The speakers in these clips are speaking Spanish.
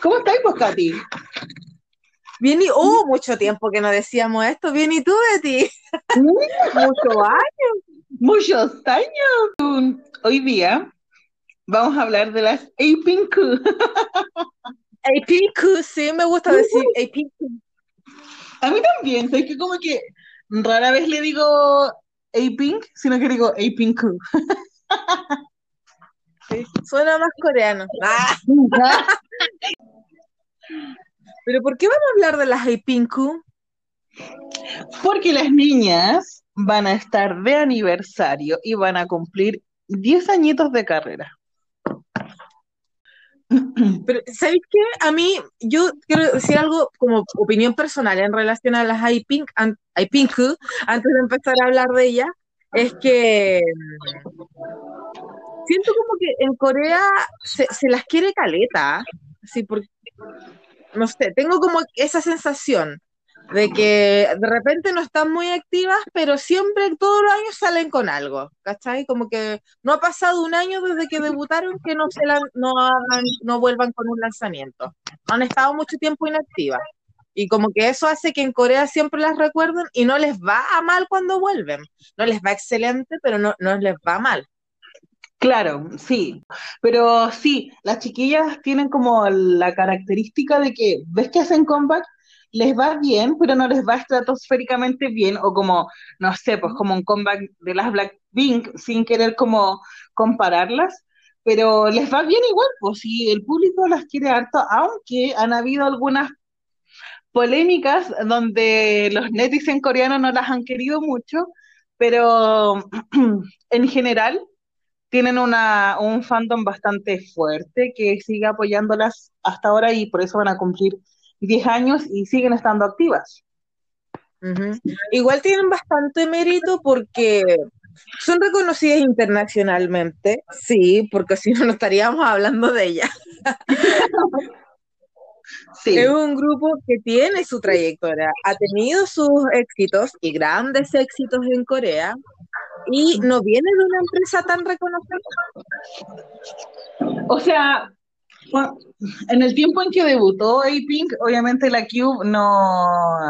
¿Cómo estáis, pues, Katy? Bien y oh, mucho tiempo que no decíamos esto. Bien y tú, Betty. Mucho años. Muchos años. Hoy día vamos a hablar de las A-Pink. APQ, sí, me gusta decir APQ. A mí también, sé que como que rara vez le digo A-Pink, sino que digo A-Pink. Sí, Suena más coreano. Ah, pero ¿por qué vamos a hablar de las APQ? Porque las niñas van a estar de aniversario y van a cumplir 10 añitos de carrera. Pero, ¿sabéis qué? A mí, yo quiero decir algo como opinión personal en relación a las iPink, an- iPinku, antes de empezar a hablar de ellas, es que siento como que en Corea se, se las quiere caleta, así porque, no sé, tengo como esa sensación de que de repente no están muy activas, pero siempre, todos los años salen con algo, ¿cachai? Como que no ha pasado un año desde que debutaron que no se lan- no hagan, no vuelvan con un lanzamiento. Han estado mucho tiempo inactivas. Y como que eso hace que en Corea siempre las recuerden y no les va a mal cuando vuelven. No les va excelente, pero no, no les va mal. Claro, sí, pero sí, las chiquillas tienen como la característica de que ves que hacen comeback, les va bien, pero no les va estratosféricamente bien, o como, no sé, pues como un comeback de las Blackpink, sin querer como compararlas, pero les va bien igual, pues sí, el público las quiere harto, aunque han habido algunas polémicas donde los netizens coreanos no las han querido mucho, pero en general tienen una, un fandom bastante fuerte que sigue apoyándolas hasta ahora y por eso van a cumplir 10 años y siguen estando activas. Igual tienen bastante mérito porque son reconocidas internacionalmente, sí, porque si no, no estaríamos hablando de ellas. Sí, Es un grupo que tiene su trayectoria, ha tenido sus éxitos y grandes éxitos en Corea y no viene de una empresa tan reconocida. o sea, en el tiempo en que debutó A-Pink, obviamente la Cube no,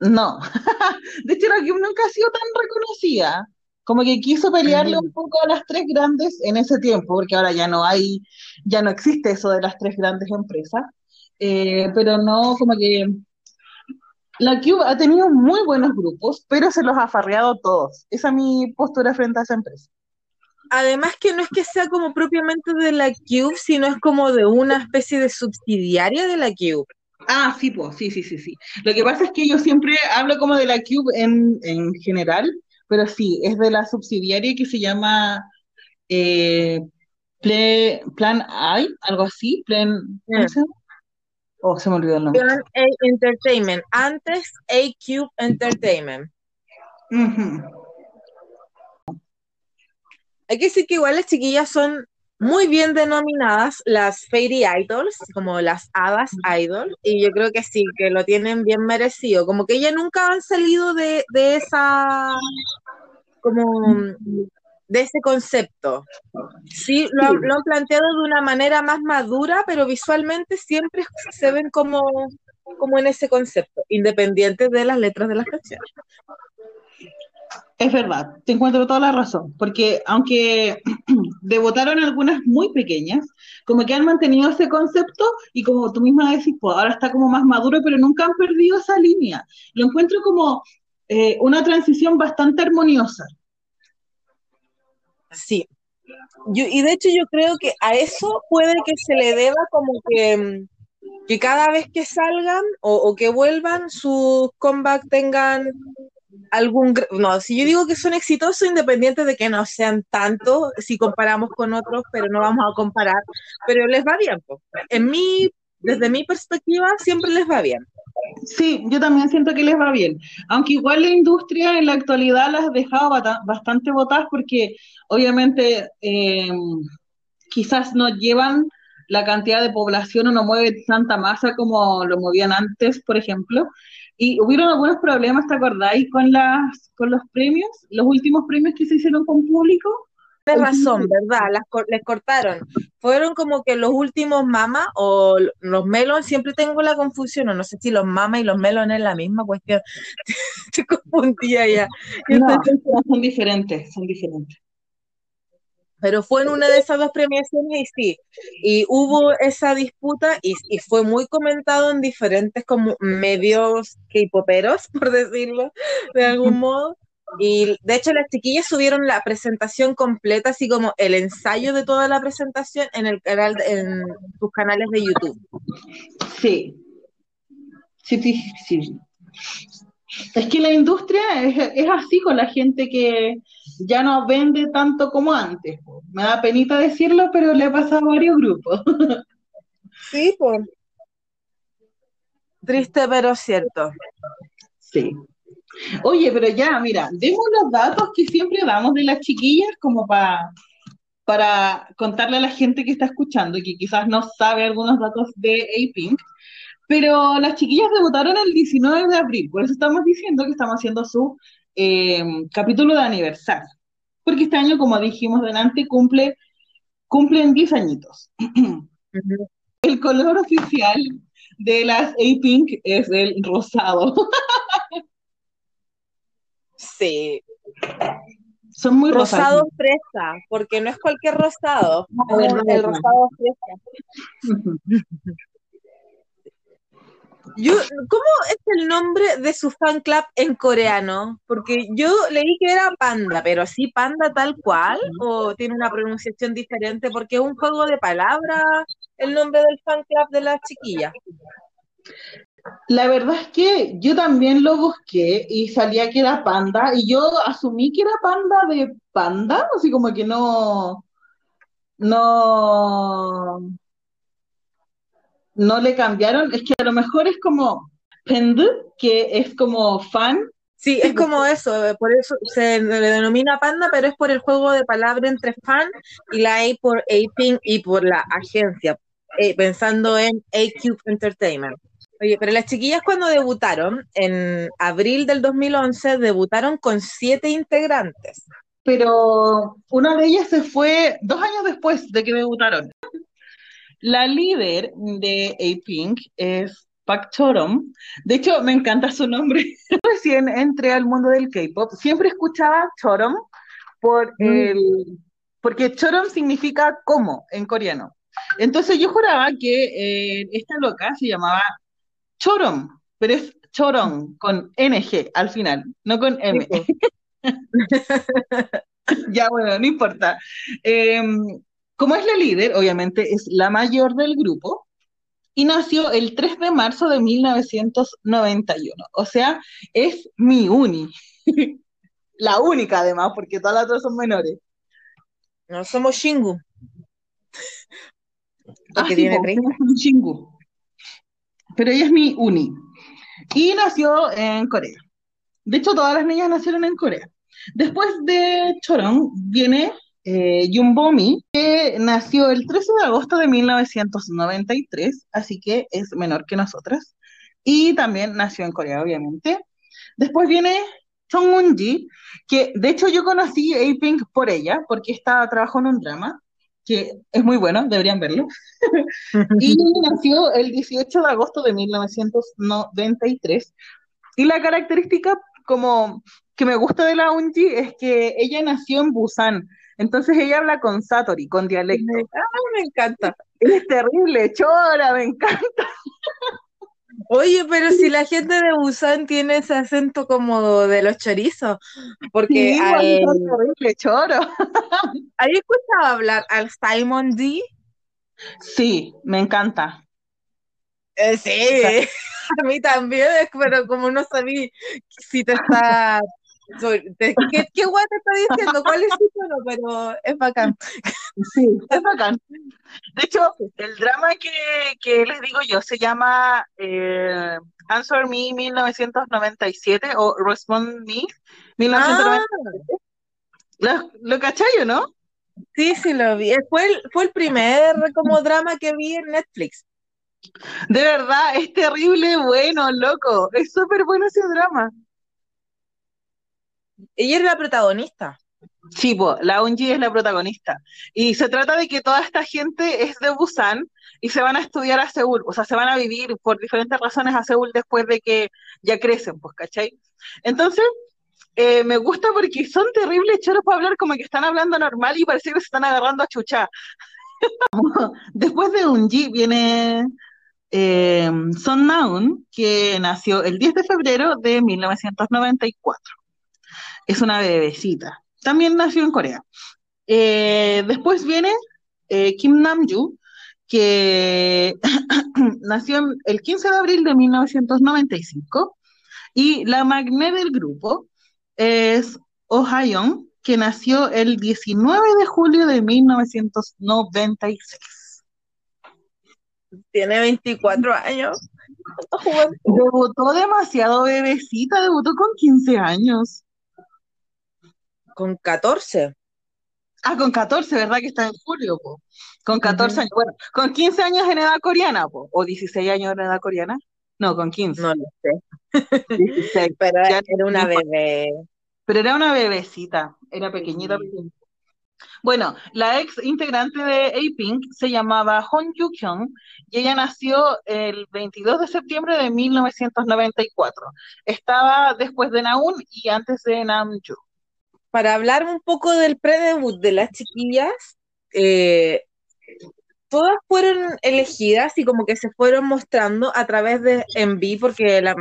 no. De hecho, la Cube nunca ha sido tan reconocida. Como que quiso pelearle un poco a las tres grandes en ese tiempo, porque ahora ya no hay, ya no existe eso de las tres grandes empresas. Eh, pero no, como que la Cube ha tenido muy buenos grupos, pero se los ha farreado todos. Esa es mi postura frente a esa empresa. Además que no es que sea como propiamente de la Cube, sino es como de una especie de subsidiaria de la Cube. Ah, sí, pues, sí, sí, sí, sí. Lo que pasa es que yo siempre hablo como de la Cube en, en general, pero sí, es de la subsidiaria que se llama eh, Ple- Plan I, algo así, Plan, ¿cómo se llama? Oh, se me olvidó el nombre. Plan A Entertainment, antes A Cube Entertainment. Hay que decir que igual las chiquillas son muy bien denominadas las Fairy Idols, como las hadas idol, y yo creo que sí, que lo tienen bien merecido, como que ellas nunca han salido de, de esa como de ese concepto. Sí, lo, han- lo han planteado de una manera más madura, pero visualmente siempre se ven como, como en ese concepto, independiente de las letras de las canciones. Es verdad, te encuentro toda la razón, porque aunque debutaron algunas muy pequeñas, como que han mantenido ese concepto y como tú misma decís, pues ahora está como más maduro, pero nunca han perdido esa línea. Lo encuentro como eh, una transición bastante armoniosa. Sí. Yo, y de hecho yo creo que a eso puede que se le deba como que, mm, que cada vez que salgan o, que vuelvan, sus comeback tengan algún... No, si yo digo que son exitosos, independientes de que no sean tanto, si comparamos con otros, pero no vamos a comparar, pero les va bien. En mi, desde mi perspectiva, siempre les va bien. Sí, yo también siento que les va bien, aunque igual la industria en la actualidad las ha dejado bastante botadas porque obviamente eh, quizás no llevan la cantidad de población o no mueven tanta masa como lo movían antes, por ejemplo. Y hubieron algunos problemas, ¿te acordáis? Con las, con los premios, los últimos premios que se hicieron con público. Tienes razón, ¿verdad? Las, les cortaron. Fueron como que los últimos mama o los melon, siempre tengo la confusión, o no sé si los mama y los melon es la misma cuestión. Te confundía ya. No, son diferentes, son diferentes. Pero fue en una de esas dos premiaciones y sí, y hubo esa disputa y, y fue muy comentado en diferentes como medios K-poperos, por decirlo de algún modo. Y de hecho las chiquillas subieron la presentación completa, así como el ensayo de toda la presentación en el canal, en sus canales de YouTube. Sí. Sí, sí, sí. Es que la industria es, es así con la gente que ya no vende tanto como antes. Me da penita decirlo, pero le ha pasado a varios grupos. Sí, pues. Triste pero cierto. Sí. Oye, pero ya, mira, demos los datos que siempre damos de las chiquillas como pa- para contarle a la gente que está escuchando y que quizás no sabe algunos datos de A-Pink. Pero las chiquillas debutaron el 19 de abril, por eso estamos diciendo que estamos haciendo su eh, capítulo de aniversario. Porque este año, como dijimos delante, cumple, cumplen 10 añitos. El color oficial de las A-Pink es el rosado. Sí. Son muy Rosado rosados. fresa, porque no es cualquier rosado, es no, el no. rosado fresa. Yo, ¿cómo es el nombre de su fan club en coreano? Porque yo leí que era Panda, pero así Panda tal cual, o tiene una pronunciación diferente, porque es un juego de palabras el nombre del fan club de las chiquillas. La verdad es que yo también lo busqué y salía que era panda y yo asumí que era panda de panda, así como que no, no, no le cambiaron. Es que a lo mejor es como pend, que es como fan. Sí, es como eso, por eso se le denomina Panda, pero es por el juego de palabras entre fan y la A por A-Pink y por la agencia, eh, pensando en A-Cube Entertainment. Oye, pero las chiquillas cuando debutaron, en abril del 2011, debutaron con siete integrantes. pero una de ellas se fue dos años después de que debutaron. La líder de A-Pink es Park Chorom. De hecho, me encanta su nombre. Recién entré al mundo del K-pop. Siempre escuchaba Chorom por Mm. el, porque Chorom significa como en coreano. Entonces yo juraba que eh, esta loca se llamaba Chorom, pero es Choron con NG al final, no con M. pues. Ya, bueno, no importa. Eh, como es la líder, obviamente es la mayor del grupo y nació el 3 de marzo de 1991. O sea, es mi uni. La única además, porque todas las otras son menores. No somos Shingu. Ah, sí, tiene po, 30. somos un chingu. Pero ella es mi uni. Y nació en Corea. De hecho, todas las niñas nacieron en Corea. Después de Chorong viene eh, Yumbomi, que nació el 13 de agosto de 1993, así que es menor que nosotras. Y también nació en Corea, obviamente. Después viene Song Eun-ji, que de hecho yo conocí a A-Pink por ella, porque estaba trabajó en un drama, que es muy bueno, deberían verlo. Y nació el 18 de agosto de 1993. Y la característica como que me gusta de la Eunji es que ella nació en Busan. Entonces ella habla con Satori, con dialecto. Ah, me encanta. Es terrible, chora, me encanta. Oye, pero si la gente de Busan tiene ese acento como de los chorizos, porque Sí, al, es terrible, choro. ¿has escuchado hablar al Simon D? Sí, me encanta. Eh, sí, a mí también, pero como no sabía si te está... sobre- te- ¿Qué, qué guay te está diciendo? ¿Cuál es su tono? Pero es bacán. Sí, es bacán. De hecho, el drama que, que les digo yo se llama eh, Answer Me 1997 o Respond Me 1997. Ah, ¿Lo, lo cachai o no? sí, sí lo vi. Eh, Fue el, fue el primer como drama que vi en Netflix. De verdad, es terrible bueno, loco. Es súper bueno ese drama. Ella es la protagonista. Sí, po, la Eunji es la protagonista. Y se trata de que toda esta gente es de Busan y se van a estudiar a Seúl, o sea, se van a vivir por diferentes razones a Seúl después de que ya crecen, pues, ¿cachai? Entonces, eh, me gusta porque son terribles choros para hablar como que están hablando normal y parece que se están agarrando a chucha. Después de Eunji viene eh, Son Naun, que nació el 10 de febrero de 1994. Es una bebecita. También nació en Corea. Eh, después viene eh, Kim Namju, que nació el 15 de abril de 1995. Y la magné del grupo es Oh que nació el 19 de julio de 1996. Tiene 24 años. Debutó demasiado bebecita, debutó con 15 años. Con 14. Ah, con 14, ¿verdad? Que está en julio, po. Con 14 Ujú. años. Bueno, con 15 años en edad coreana, po. O 16 años en edad coreana. No, con 15. No lo sé. 16. Pero Ya era una bebé. Pero era una bebecita, era pequeñita, Sí. pequeñita. Bueno, la ex integrante de A-Pink se llamaba Hon Yu-kyung y ella nació el 22 de septiembre de 1994. Estaba después de Naun y antes de Namjoon. Para hablar un poco del pre-debut de las chiquillas, eh, todas fueron elegidas y como que se fueron mostrando a través de MV, porque la-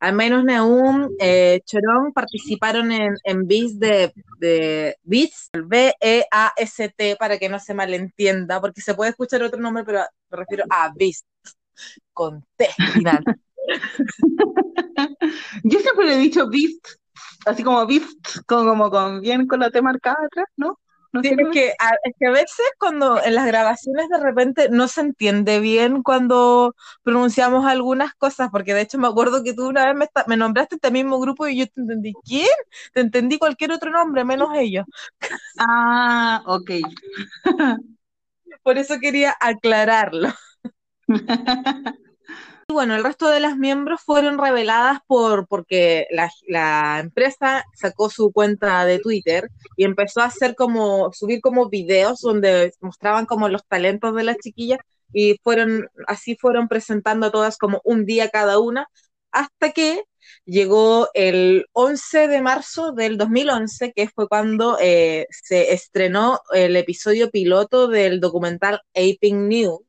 al menos Neum, eh, Chorón participaron en, en Beats de, de Beats, B-E-A-S-T, para que no se malentienda, porque se puede escuchar otro nombre, pero me refiero a Beats, con. Yo siempre le he dicho Beast, así como Beast, con, como con bien con la T marcada atrás, ¿no? ¿No Sí, es que, a, es que a veces cuando en las grabaciones de repente no se entiende bien cuando pronunciamos algunas cosas, porque de hecho me acuerdo que tú una vez me, esta- me nombraste este mismo grupo y yo te entendí, ¿quién? Te entendí cualquier otro nombre, menos ellos. Ah, ok. Por eso quería aclararlo. Y bueno, el resto de las miembros fueron reveladas por porque la, empresa sacó su cuenta de Twitter y empezó a hacer como, subir como videos donde mostraban como los talentos de las chiquillas y fueron, así fueron presentando a todas como un día cada una, hasta que llegó el 11 de marzo del 2011, que fue cuando eh, se estrenó el episodio piloto del documental Aping New,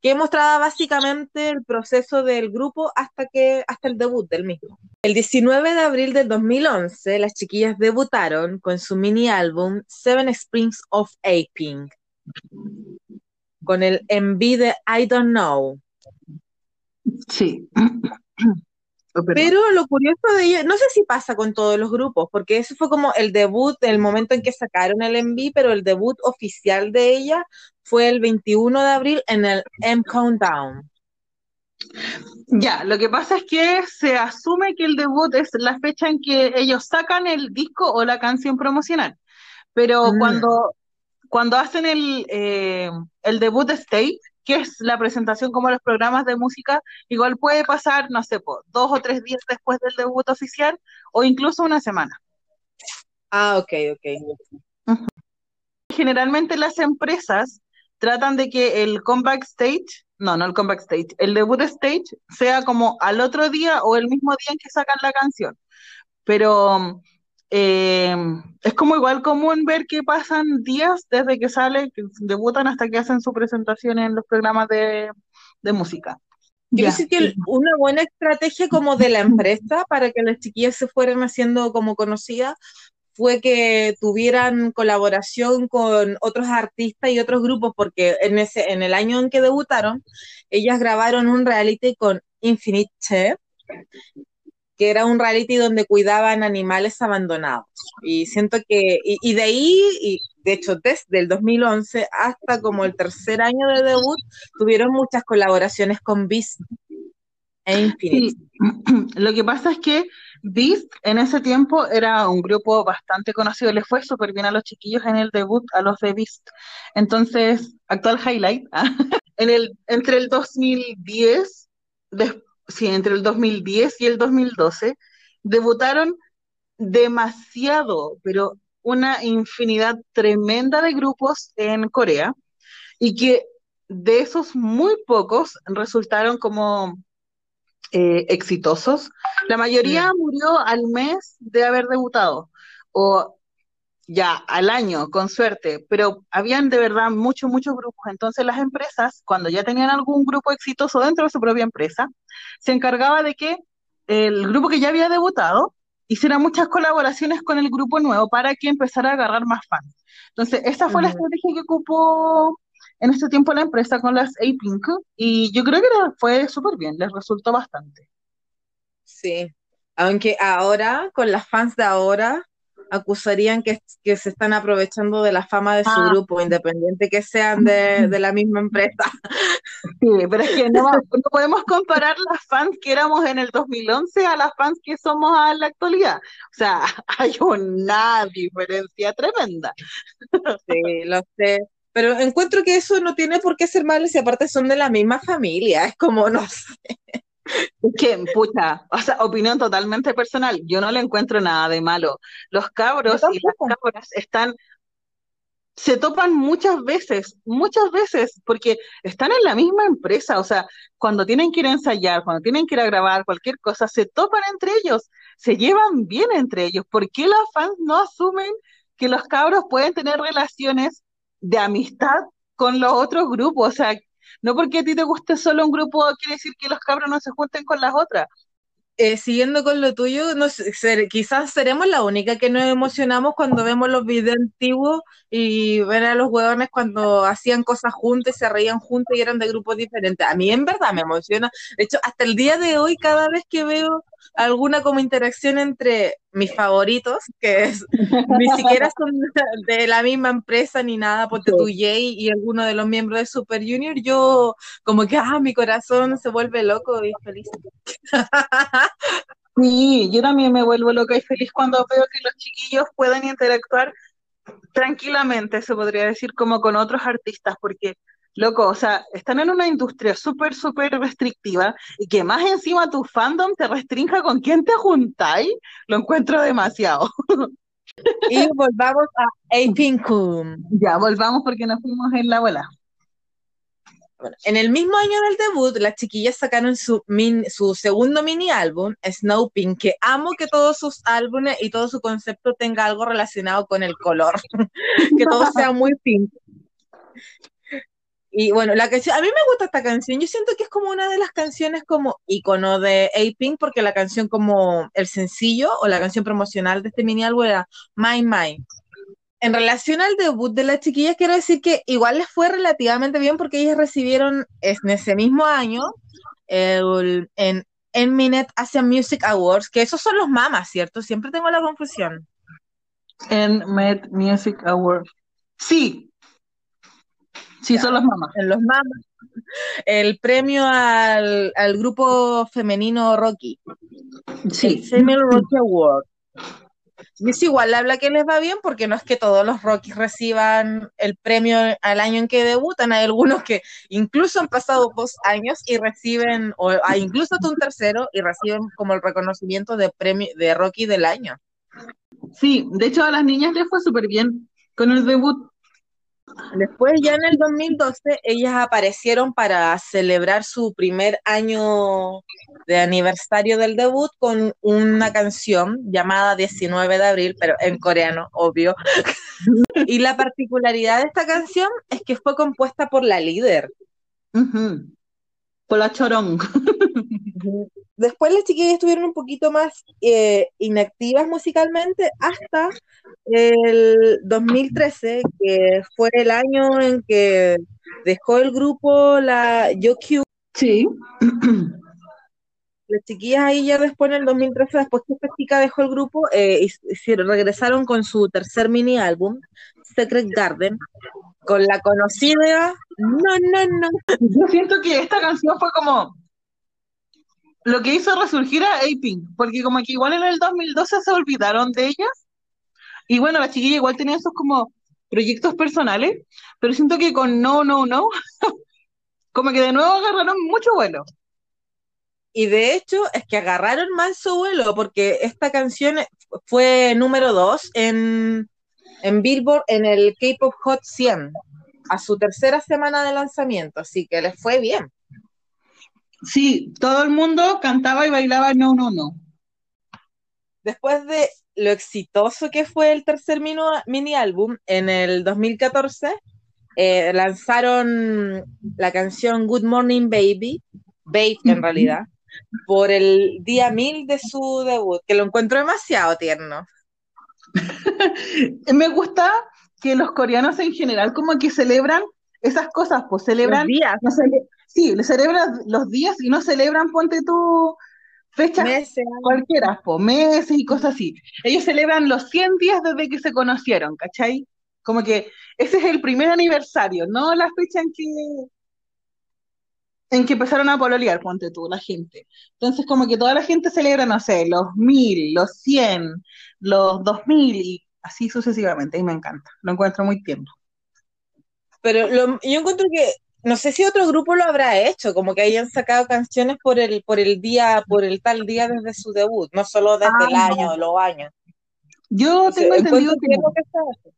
que mostraba básicamente el proceso del grupo hasta que hasta el debut del mismo. El 19 de abril del 2011, las chiquillas debutaron con su mini álbum Seven Springs of Aping, con el MV de I Don't Know. Sí. Oh. Pero lo curioso de ello, no sé si pasa con todos los grupos, porque eso fue como el debut, el momento en que sacaron el MV, pero el debut oficial de ella fue el 21 de abril en el M Countdown. Ya, lo que pasa es que se asume que el debut es la fecha en que ellos sacan el disco o la canción promocional. Pero Mm. cuando, cuando hacen el, eh, el debut stage, que es la presentación como los programas de música, igual puede pasar, no sé, po, dos o tres días después del debut oficial o incluso una semana. Ah, ok, ok. Generalmente las empresas tratan de que el comeback stage, no, no el comeback stage, el debut stage sea como al otro día o el mismo día en que sacan la canción. Pero eh, es como igual común ver que pasan días desde que sale, que debutan hasta que hacen su presentación en los programas de, de música. Ya, decir que el- una buena estrategia como de la empresa para que las chiquillas se fueran haciendo como conocidas fue que tuvieran colaboración con otros artistas y otros grupos, porque en ese, en el año en que debutaron, ellas grabaron un reality con Infinite Chef, que era un reality donde cuidaban animales abandonados. Y siento que, y, de ahí, y de hecho desde el 2011 hasta como el tercer año de debut, tuvieron muchas colaboraciones con Beast e Infinite. Lo que pasa es que Beast en ese tiempo era un grupo bastante conocido, les fue súper bien a los chiquillos en el debut, a los de Beast. Entonces, actual highlight, en el, entre el 2010, des- sí, entre el 2010 y el 2012, debutaron demasiado, pero una infinidad tremenda de grupos en Corea y que de esos muy pocos resultaron como eh, exitosos. La mayoría murió al mes de haber debutado, o ya al año, con suerte, pero habían de verdad muchos, muchos grupos. Entonces las empresas, cuando ya tenían algún grupo exitoso dentro de su propia empresa, se encargaba de que el grupo que ya había debutado hiciera muchas colaboraciones con el grupo nuevo para que empezara a agarrar más fans. Entonces, esa fue la estrategia que ocupó en este tiempo la empresa con las A-Pink y yo creo que fue súper bien, les resultó bastante. Sí, aunque ahora, con las fans de ahora, acusarían que, que se están aprovechando de la fama de su Ah. grupo, independiente que sean de, de la misma empresa. Sí, pero es que no, no podemos comparar las fans que éramos en el 2011 a las fans que somos en la actualidad. O sea, hay una diferencia tremenda. Sí, lo sé. Pero encuentro que eso no tiene por qué ser malo si aparte son de la misma familia. Es como, no sé. Es que, pucha, o sea, opinión totalmente personal, yo no le encuentro nada de malo. Los cabros y las cabras están, se topan muchas veces, muchas veces, porque están en la misma empresa, o sea, cuando tienen que ir a ensayar, cuando tienen que ir a grabar cualquier cosa, se topan entre ellos, se llevan bien entre ellos. ¿Por qué las fans no asumen que los cabros pueden tener relaciones de amistad con los otros grupos? O sea, no porque a ti te guste solo un grupo quiere decir que los cabros no se junten con las otras. Eh, siguiendo con lo tuyo, quizás seremos la única que nos emocionamos cuando vemos los videos antiguos y ver a los huevones cuando hacían cosas juntos se reían juntos y eran de grupos diferentes. A mí en verdad me emociona. De hecho, hasta el día de hoy, cada vez que veo alguna como interacción entre mis favoritos, que es- ni siquiera son de la misma empresa ni nada, ponte tú Jay y alguno de los miembros de Super Junior, yo como que, ah, mi corazón se vuelve loco y feliz. Sí, yo también me vuelvo loca y feliz cuando veo que los chiquillos pueden interactuar tranquilamente, se podría decir, como con otros artistas, porque, loco, o sea, están en una industria súper, súper restrictiva y que más encima tu fandom te restrinja con quién te juntáis, lo encuentro demasiado. Y volvamos a Apinkum. Ya, volvamos porque nos fuimos en la. Bueno, en el mismo año del debut, las chiquillas sacaron su, min- su segundo mini álbum, Snow Pink, que amo que todos sus álbumes y todo su concepto tenga algo relacionado con el color, que todo sea muy pink. Y bueno, la canción, a mí me gusta esta canción, yo siento que es como una de las canciones como icono de A-Pink, porque la canción como el sencillo o la canción promocional de este mini álbum era My Mind. En relación al debut de las chiquillas, quiero decir que igual les fue relativamente bien porque ellas recibieron en ese mismo año el, en Mnet Asian Music Awards, que esos son los mamas, ¿cierto? Siempre tengo la confusión. En Met Music Award. Sí, sí, son los mamás. En los mamas. El premio al, al grupo femenino Rocky. El Sí, Female Rocky Award. Miss igual habla que les va bien porque no es que todos los Rockies reciban el premio al año en que debutan, hay algunos que incluso han pasado dos años y reciben, o hay incluso hasta un tercero y reciben como el reconocimiento de premio de Rocky del año. Sí, de hecho a las niñas les fue súper bien con el debut. Después, ya en el 2012, ellas aparecieron para celebrar su primer año de aniversario del debut con una canción llamada 19 de abril, pero en coreano, obvio. Y la particularidad de esta canción es que fue compuesta por la líder. Por la chorón. Después las chiquillas estuvieron un poquito más eh, inactivas musicalmente hasta el 2013, que fue el año en que dejó el grupo la YoQ. Sí. Las chiquillas ahí ya después en el 2013, después que esta chica dejó el grupo, eh, hicieron- regresaron con su tercer mini álbum, Secret Garden, con la conocida No, no, no. Yo siento que esta canción fue como lo que hizo resurgir a A-Pink, porque como que igual en el 2012 se olvidaron de ellas, y bueno, la chiquilla igual tenía esos como proyectos personales, pero siento que con No, No, No, como que de nuevo agarraron mucho vuelo. Y de hecho es que agarraron mal su vuelo porque esta canción fue número 2 en, en Billboard en el K-Pop Hot 100 a su tercera semana de lanzamiento, así que les fue bien. Sí, todo el mundo cantaba y bailaba No, No, No. Después de lo exitoso que fue el tercer mini álbum, en el 2014 eh, lanzaron la canción Good Morning Baby, Babe en realidad, por el día 1000 de su debut, que lo encuentro demasiado tierno. Me gusta que los coreanos en general como que celebran esas cosas, pues Los celebran, días, no cele- sí, le celebran los días y no celebran, ponte tú, fechas meses, cualquiera, po, meses y cosas así. Ellos celebran los 100 días desde que se conocieron, ¿cachai? Como que ese es el primer aniversario, no la fecha en que, en que empezaron a pololear, ponte tú, la gente. Entonces, como que toda la gente celebra, no sé, los 1000, los 100, los 2000 y así sucesivamente, y me encanta, lo encuentro muy tierno. Pero lo- yo encuentro que, no sé si otro grupo lo habrá hecho, como que hayan sacado canciones por el, por el día, por el tal día desde su debut, no solo desde Ah, el no. año o los años. Yo O sea, tengo entendido que no. que.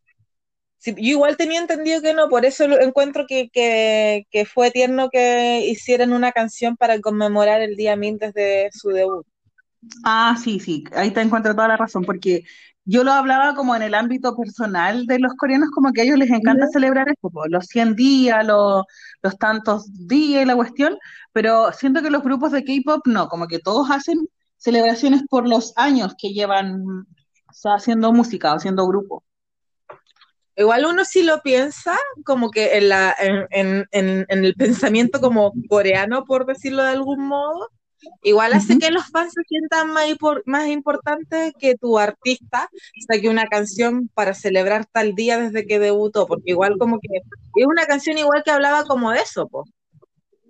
Sí, yo igual tenía entendido que no, por eso lo encuentro que, que, que fue tierno que hicieran una canción para conmemorar el día 1000 desde su debut. Ah, sí, sí, ahí te encuentro toda la razón, porque yo lo hablaba como en el ámbito personal de los coreanos, como que a ellos les encanta celebrar esto, los 100 días, los, los tantos días y la cuestión, pero siento que los grupos de K-pop no, como que todos hacen celebraciones por los años que llevan o sea, haciendo música o haciendo grupo. Igual uno si lo piensa, como que en, la, en, en, en, en el pensamiento como coreano, por decirlo de algún modo, igual hace que los fans se sientan más, más importante que tu artista saque una canción para celebrar tal día desde que debutó, porque igual como que es una canción igual que hablaba como de eso, po,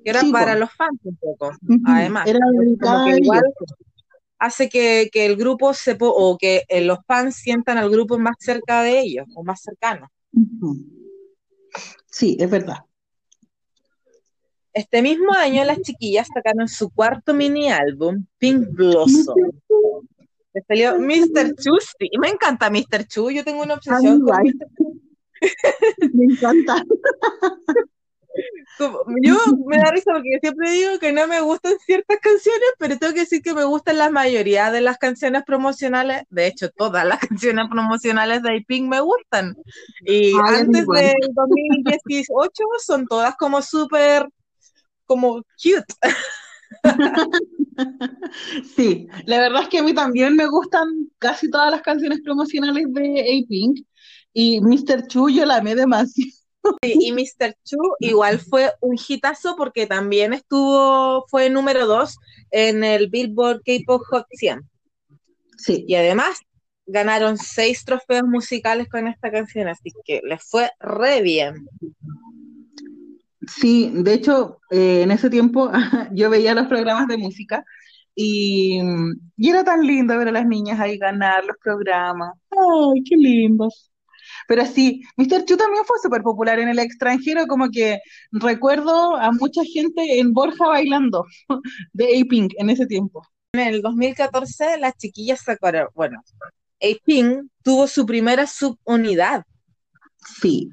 que era Sí, po. para los fans un poco, además. Era Como que igual hace que, que el grupo se po- o que eh, los fans sientan al grupo más cerca de ellos o más cercano. Sí, es verdad. Este mismo año las chiquillas sacaron su cuarto mini álbum, Pink Blossom. Le salió Mr. Chu, sí, me encanta Mr. Chu, yo tengo una obsesión con me encanta. Yo me da risa porque yo siempre digo que no me gustan ciertas canciones, pero tengo que decir que me gustan la mayoría de las canciones promocionales. De hecho, todas las canciones promocionales de Pink me gustan. Y Ay, antes del 2018 son todas como súper, como cute. Sí, la verdad es que a mí también me gustan casi todas las canciones promocionales de A-Pink y Mr. Chu yo la amé demasiado. Y Mr. Chu igual fue un hitazo porque también estuvo, fue número 2 en el Billboard K-Pop Hot 100. Sí, Y además ganaron seis trofeos musicales con esta canción, así que les fue re bien. Sí, de hecho, eh, en ese tiempo yo veía los programas de música Y, y era tan lindo ver a las niñas ahí ganar los programas. Ay, qué lindos. Pero sí, Mr. Chu también fue súper popular en el extranjero, como que recuerdo a mucha gente en Borja bailando de A-Pink en ese tiempo. En el 2014 las chiquillas sacaron, bueno, A-Pink tuvo su primera subunidad. Sí.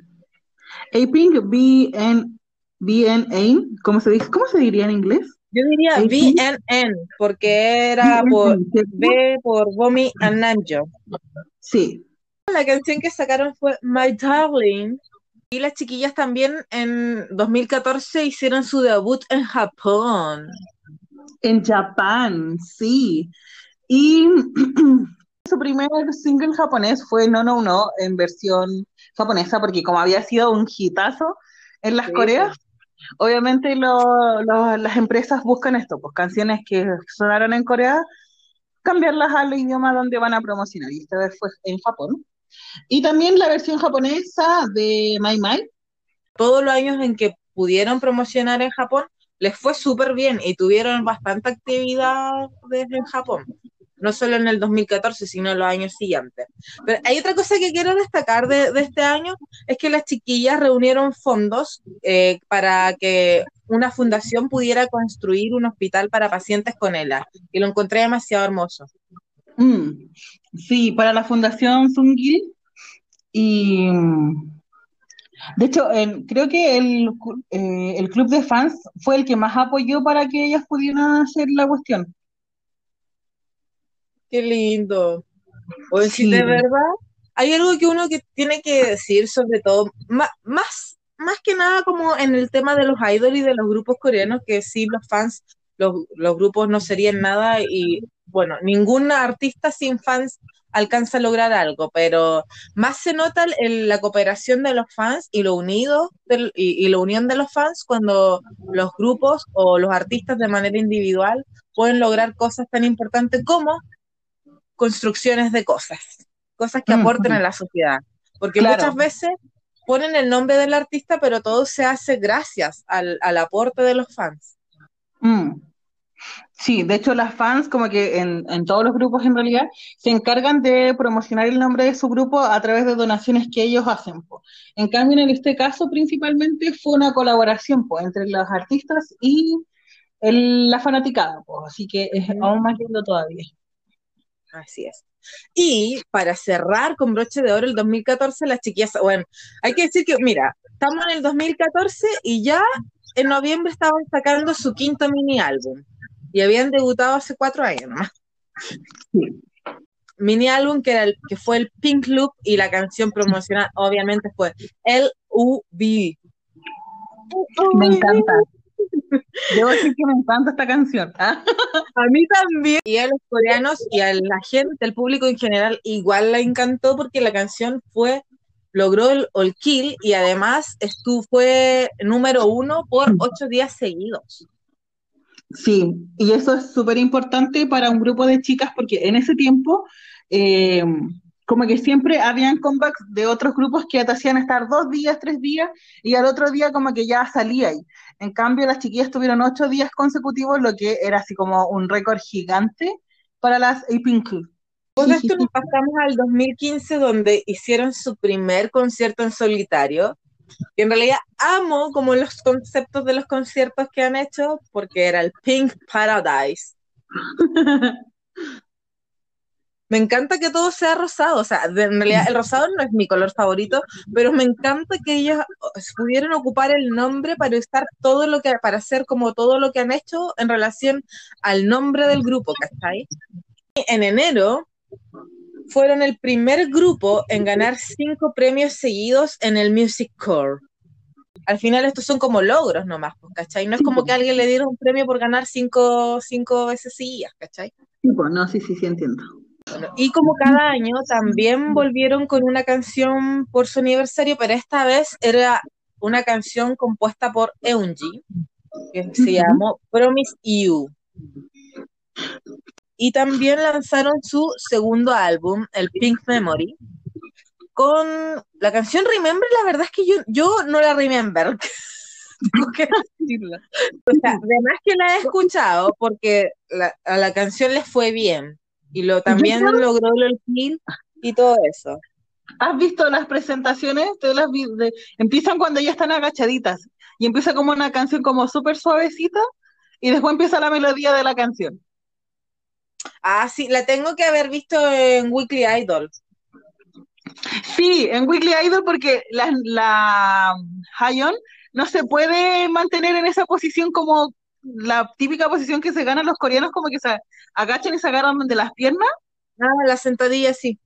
A-Pink, BN, BNA, ¿cómo se dice? ¿Cómo se diría en inglés? Yo diría. BNN, porque era por ¿cierto? B por Bomi and Namjo. Sí. La canción que sacaron fue My Darling. Y las chiquillas también en 2014 hicieron su debut en Japón. En Japón, sí. Y su primer single japonés fue No No No en versión japonesa, porque como había sido un hitazo en las Sí, Coreas, obviamente las empresas buscan esto, pues canciones que sonaron en Corea, cambiarlas al idioma donde van a promocionar. Y esta vez fue en Japón. Y también la versión japonesa de My My. Todos los años en que pudieron promocionar en Japón, les fue súper bien y tuvieron bastante actividad desde Japón. No solo en el 2014, sino en los años siguientes. Pero hay otra cosa que quiero destacar de, de este año, es que las chiquillas reunieron fondos eh, para que una fundación pudiera construir un hospital para pacientes con ELA. Y lo encontré demasiado hermoso. Mm, sí, para la Fundación Sungil. Y de hecho, creo que el, eh, el club de fans fue el que más apoyó para que ellas pudieran hacer la cuestión. Qué lindo. Decir, Sí. de verdad, hay algo que uno que tiene que decir, sobre todo, más, más que nada como en el tema de los idols y de los grupos coreanos, que sí, los fans, los, los grupos no serían nada y, bueno, ningún artista sin fans alcanza a lograr algo, pero más se nota el- la cooperación de los fans y lo unido del- y, y la unión de los fans cuando los grupos o los artistas de manera individual pueden lograr cosas tan importantes como construcciones de cosas, cosas que Ujú. aporten a la sociedad. Porque Claro. muchas veces ponen el nombre del artista, pero todo se hace gracias al, al aporte de los fans. Mm. Sí, de hecho las fans, como que en, en todos los grupos en realidad, se encargan de promocionar el nombre de su grupo a través de donaciones que ellos hacen. po. En cambio, en este caso principalmente fue una colaboración po, entre los artistas y el- la fanaticada, po. Así que es Ujú. aún más lindo todavía. Así es. Y para cerrar con broche de oro el 2014, las chiquillas, bueno, hay que decir que, mira, estamos en el 2014 y ya en noviembre estaban sacando su quinto mini álbum. Y habían debutado hace cuatro años nomás. Sí. Mini álbum que, era el, que fue el Pink Loop y la canción promocional obviamente fue L.U.B. Me encanta. Debo decir que me encanta esta canción. ¿ah? A mí también. Y a los coreanos y a la gente, al público en general, igual la encantó porque la canción fue, logró el, kill y además estuvo, fue número uno por ocho días seguidos. Sí, y eso es súper importante para un grupo de chicas porque en ese tiempo eh, como que siempre habían comebacks de otros grupos que te hacían estar dos días, tres días y al otro día como que ya salía ahí. En cambio las chiquillas tuvieron ocho días consecutivos, lo que era así como un récord gigante para las A-Pink. De esto nos pasamos al 2015 donde hicieron su primer concierto en solitario. Que en realidad amo como los conceptos de los conciertos que han hecho porque era el Pink Paradise. Me encanta que todo sea rosado, o sea, en realidad el rosado no es mi color favorito, pero me encanta que ellos pudieron ocupar el nombre para usar todo lo que, para hacer como todo lo que han hecho en relación al nombre del grupo, ¿cachai? En enero fueron el primer grupo en ganar cinco premios seguidos en el Music Core. Al final estos son como logros nomás, pues, ¿cachai? No es como que alguien le dieron un premio por ganar cinco, cinco veces seguidas, ¿cachai? Sí, pues, no, sí, sí, sí, entiendo. Y como cada año también volvieron con una canción por su aniversario, pero esta vez era una canción compuesta por Eunji, que se llamó Promise You. Y también lanzaron su segundo álbum, el Pink Memory, con la canción Remember, la verdad es que yo, yo no la remember. tengo que decirlo. O sea, además que la he escuchado porque la- a la canción les fue bien y lo también logró el kill y todo eso. ¿Has visto las presentaciones? Te las vi- de- empiezan cuando ya están agachaditas y empieza como una canción como súper suavecita y después empieza la melodía de la canción. Ah, sí, la tengo que haber visto en Weekly Idol. Sí, en Weekly Idol porque la, la Hayeon no se puede mantener en esa posición como la típica posición que se ganan los coreanos, como que se agachan y se agarran de las piernas. Ah, la sentadilla sí.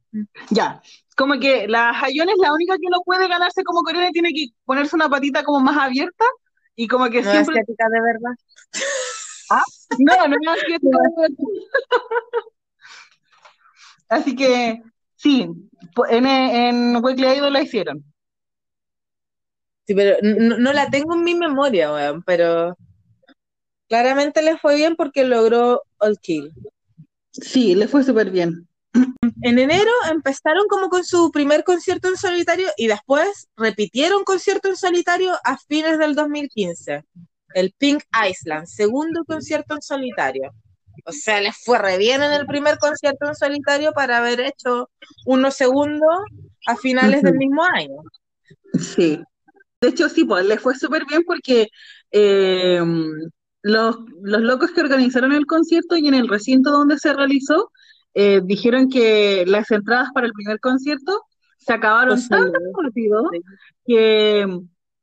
Ya, como que la Hayeon es la única que no puede ganarse como coreana y tiene que ponerse una patita como más abierta y como que No es siempre... asiática de verdad. No, no es asiática de verdad. Así que sí, en, en Weekly Idol la hicieron. Sí, pero no, no la tengo en mi memoria, weón, pero claramente le fue bien porque logró All Kill. Sí, le fue súper bien. En enero empezaron como con su primer concierto en solitario y después repitieron concierto en solitario a fines del 2015. El Pink Island, segundo concierto en solitario. O sea, les fue re bien en el primer concierto en solitario para haber hecho uno segundo a finales del mismo año. Sí. De hecho, sí, pues le fue súper bien porque eh, los, los locos que organizaron el concierto y en el recinto donde se realizó, eh, dijeron que las entradas para el primer concierto se acabaron Pues, tan sí. rápido Sí. que,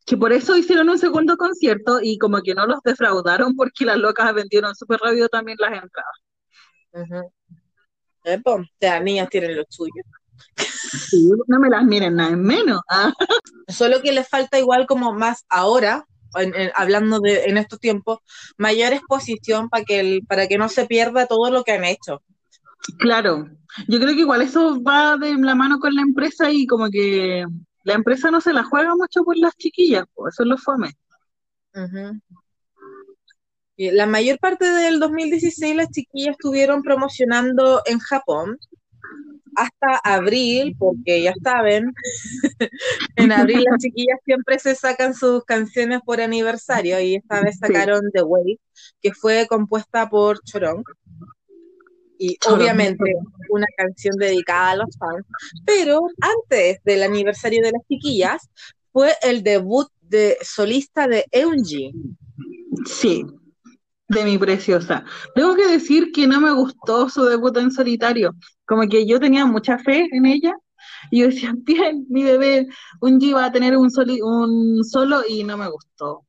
que por eso hicieron un segundo concierto y como que no los defraudaron porque las locas vendieron súper rápido también las entradas. Eh, o sea, niñas tienen lo suyo. Sí, no me las miren nada en menos. Ah, Solo que les falta igual como más ahora, en- en- hablando de en estos tiempos, mayor exposición para que el, para que no se pierda todo lo que han hecho. Claro, yo creo que igual eso va de la mano con la empresa y como que la empresa no se la juega mucho por las chiquillas, pues eso es lo fome. La mayor parte del 2016 las chiquillas estuvieron promocionando en Japón hasta abril, porque ya saben, en abril las chiquillas siempre se sacan sus canciones por aniversario y esta vez sacaron The Wave, que fue compuesta por Chorong. Y obviamente una canción dedicada a los fans. Pero antes del aniversario de las chiquillas fue el debut de solista de Eunji. Sí, de mi preciosa. Tengo que decir que no me gustó su debut en solitario, como que yo tenía mucha fe en ella y yo decía, bien, mi bebé, un G va a tener un, soli- un solo y no me gustó.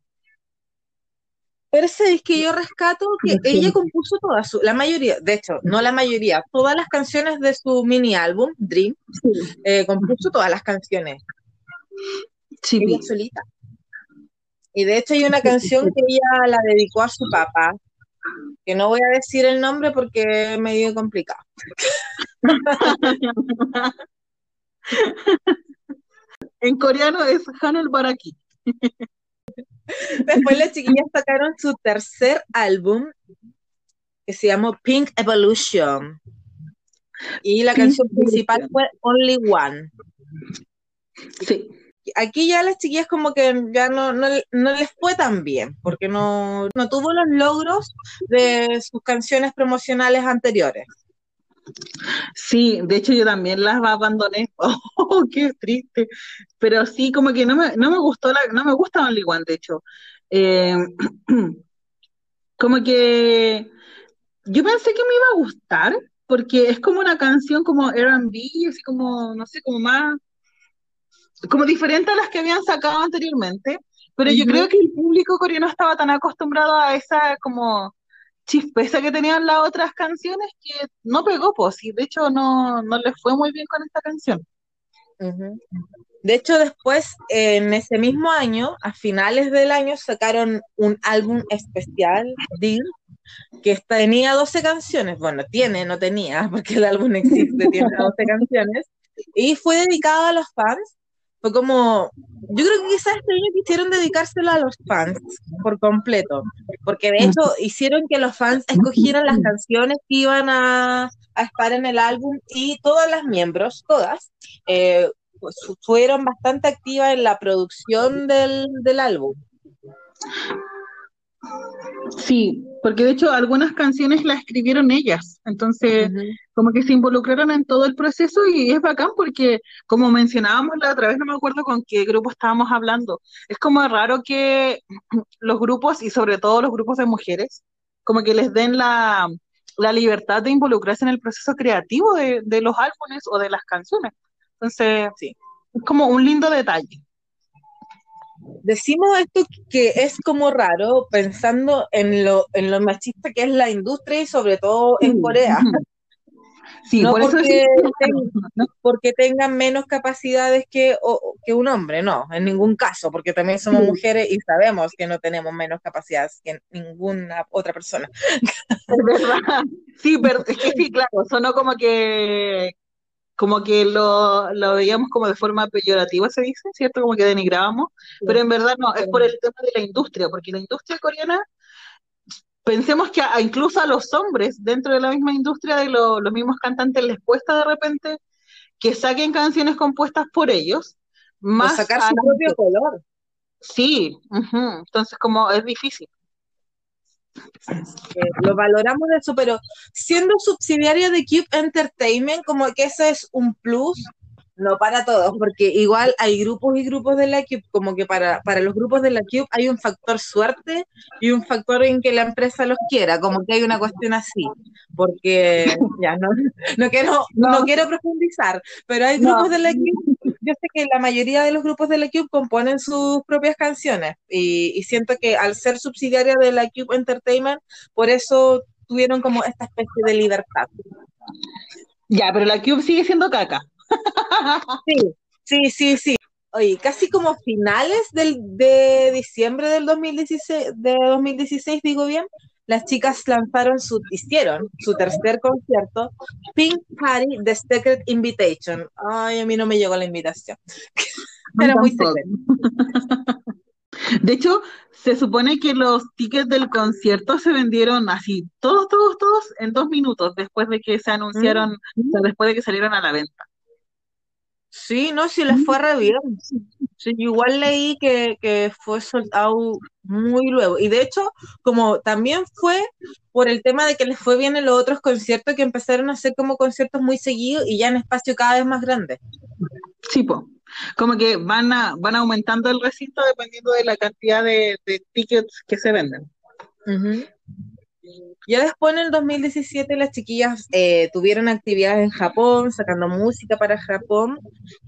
Pero sabéis que yo rescato que Sí. ella compuso todas su, la mayoría, de hecho, no la mayoría, todas las canciones de su mini álbum, Dream, Sí, eh, compuso todas las canciones, sí, ella solita. Y de hecho hay una canción que ella la dedicó a su papá, que no voy a decir el nombre porque es medio complicado. En coreano es Hanel Baraki. Después las chiquillas sacaron su tercer álbum, que se llamó Pink Evolution. Y la Pink canción principal fue Only One. Sí. Aquí ya las chiquillas como que ya no, no, no les fue tan bien, porque no, no tuvo los logros de sus canciones promocionales anteriores. Sí, de hecho yo también las abandoné. Oh, qué triste. Pero sí, como que no me, no me gustó la, no me gusta Only One, de hecho. Eh, como que yo pensé que me iba a gustar, porque es como una canción como R&B, así como, no sé, como más, como diferente a las que habían sacado anteriormente. Pero yo Ujú. creo que el público coreano estaba tan acostumbrado a esa como chispeza que tenían las otras canciones que no pegó, pues, y de hecho no, no les fue muy bien con esta canción. Ujú. De hecho, después, en ese mismo año, a finales del año, sacaron un álbum especial, Deal, que tenía 12 canciones. Bueno, tiene, no tenía, porque el álbum existe, tiene 12 canciones. Y fue dedicado a los fans. Fue como, yo creo que quizás este año quisieron dedicárselo a los fans por completo, porque de hecho hicieron que los fans escogieran las canciones que iban a, a estar en el álbum y todas las miembros, todas, eh, pues, fu- fueron bastante activas en la producción del, del álbum. Sí, porque de hecho algunas canciones las escribieron ellas, entonces como que se involucraron en todo el proceso y es bacán porque como mencionábamos la otra vez, no me acuerdo con qué grupo estábamos hablando, es como raro que los grupos y sobre todo los grupos de mujeres, como que les den la, la libertad de involucrarse en el proceso creativo de, de los álbumes o de las canciones. Entonces, sí, es como un lindo detalle. Decimos esto que es como raro pensando en lo, en lo machista que es la industria y sobre todo en Corea. Sí, No por eso porque, decimos- ten- porque tengan menos capacidades que, o- que un hombre, no, en ningún caso, porque también somos Sí. mujeres y sabemos que no tenemos menos capacidades que ninguna otra persona. Es verdad. Sí, pero es que sí, claro, sonó como que como que lo, lo veíamos como de forma peyorativa, se dice, ¿cierto? Como que denigrábamos, pero en verdad no, es por el tema de la industria, porque la industria coreana, pensemos que a, incluso a los hombres dentro de la misma industria de lo- los mismos cantantes les cuesta de repente que saquen canciones compuestas por ellos, O más sacar a su propio color. Sí, ujú, Entonces como es difícil. Eh, lo valoramos de eso, pero siendo subsidiaria de Cube Entertainment, como que eso es un plus, no para todos, porque igual hay grupos y grupos de la Cube, como que para, para los grupos de la Cube hay un factor suerte y un factor en que la empresa los quiera, como que hay una cuestión así, porque ya no, no quiero, no, No. quiero profundizar, pero hay No. grupos de la Cube, yo sé que la mayoría de los grupos de la Cube componen sus propias canciones y, y siento que al ser subsidiaria de la Cube Entertainment, por eso tuvieron como esta especie de libertad. Ya, pero la Cube sigue siendo caca. Sí, sí, sí, sí. Oye, casi como finales del, de diciembre del 2016, de 2016, digo bien, las chicas lanzaron su, hicieron su tercer concierto, Pink Party The Secret Invitation. Ay, a mí no me llegó la invitación. Era muy secreto. De hecho, se supone que los tickets del concierto se vendieron así, todos, todos, todos, en dos minutos después de que se anunciaron, o sea, después de que salieron a la venta. Sí, no, sí les fue re bien. Sí, igual leí que, que fue out muy luego. Y de hecho, como también fue por el tema de que les fue bien en los otros conciertos que empezaron a hacer como conciertos muy seguidos y ya en espacio cada vez más grande. Sí, po. Como que van a, van aumentando el recinto dependiendo de la cantidad de, de tickets que se venden. Ya después en el 2017 las chiquillas eh, tuvieron actividades en Japón, sacando música para Japón.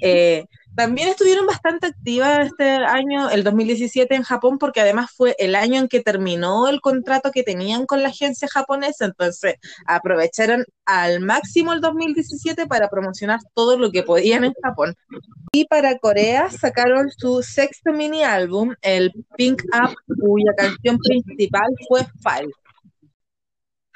Eh, también estuvieron bastante activas este año, el 2017 en Japón, porque además fue el año en que terminó el contrato que tenían con la agencia japonesa, entonces aprovecharon al máximo el 2017 para promocionar todo lo que podían en Japón. Y para Corea sacaron su sexto mini álbum, el Pink Up, cuya canción principal fue File.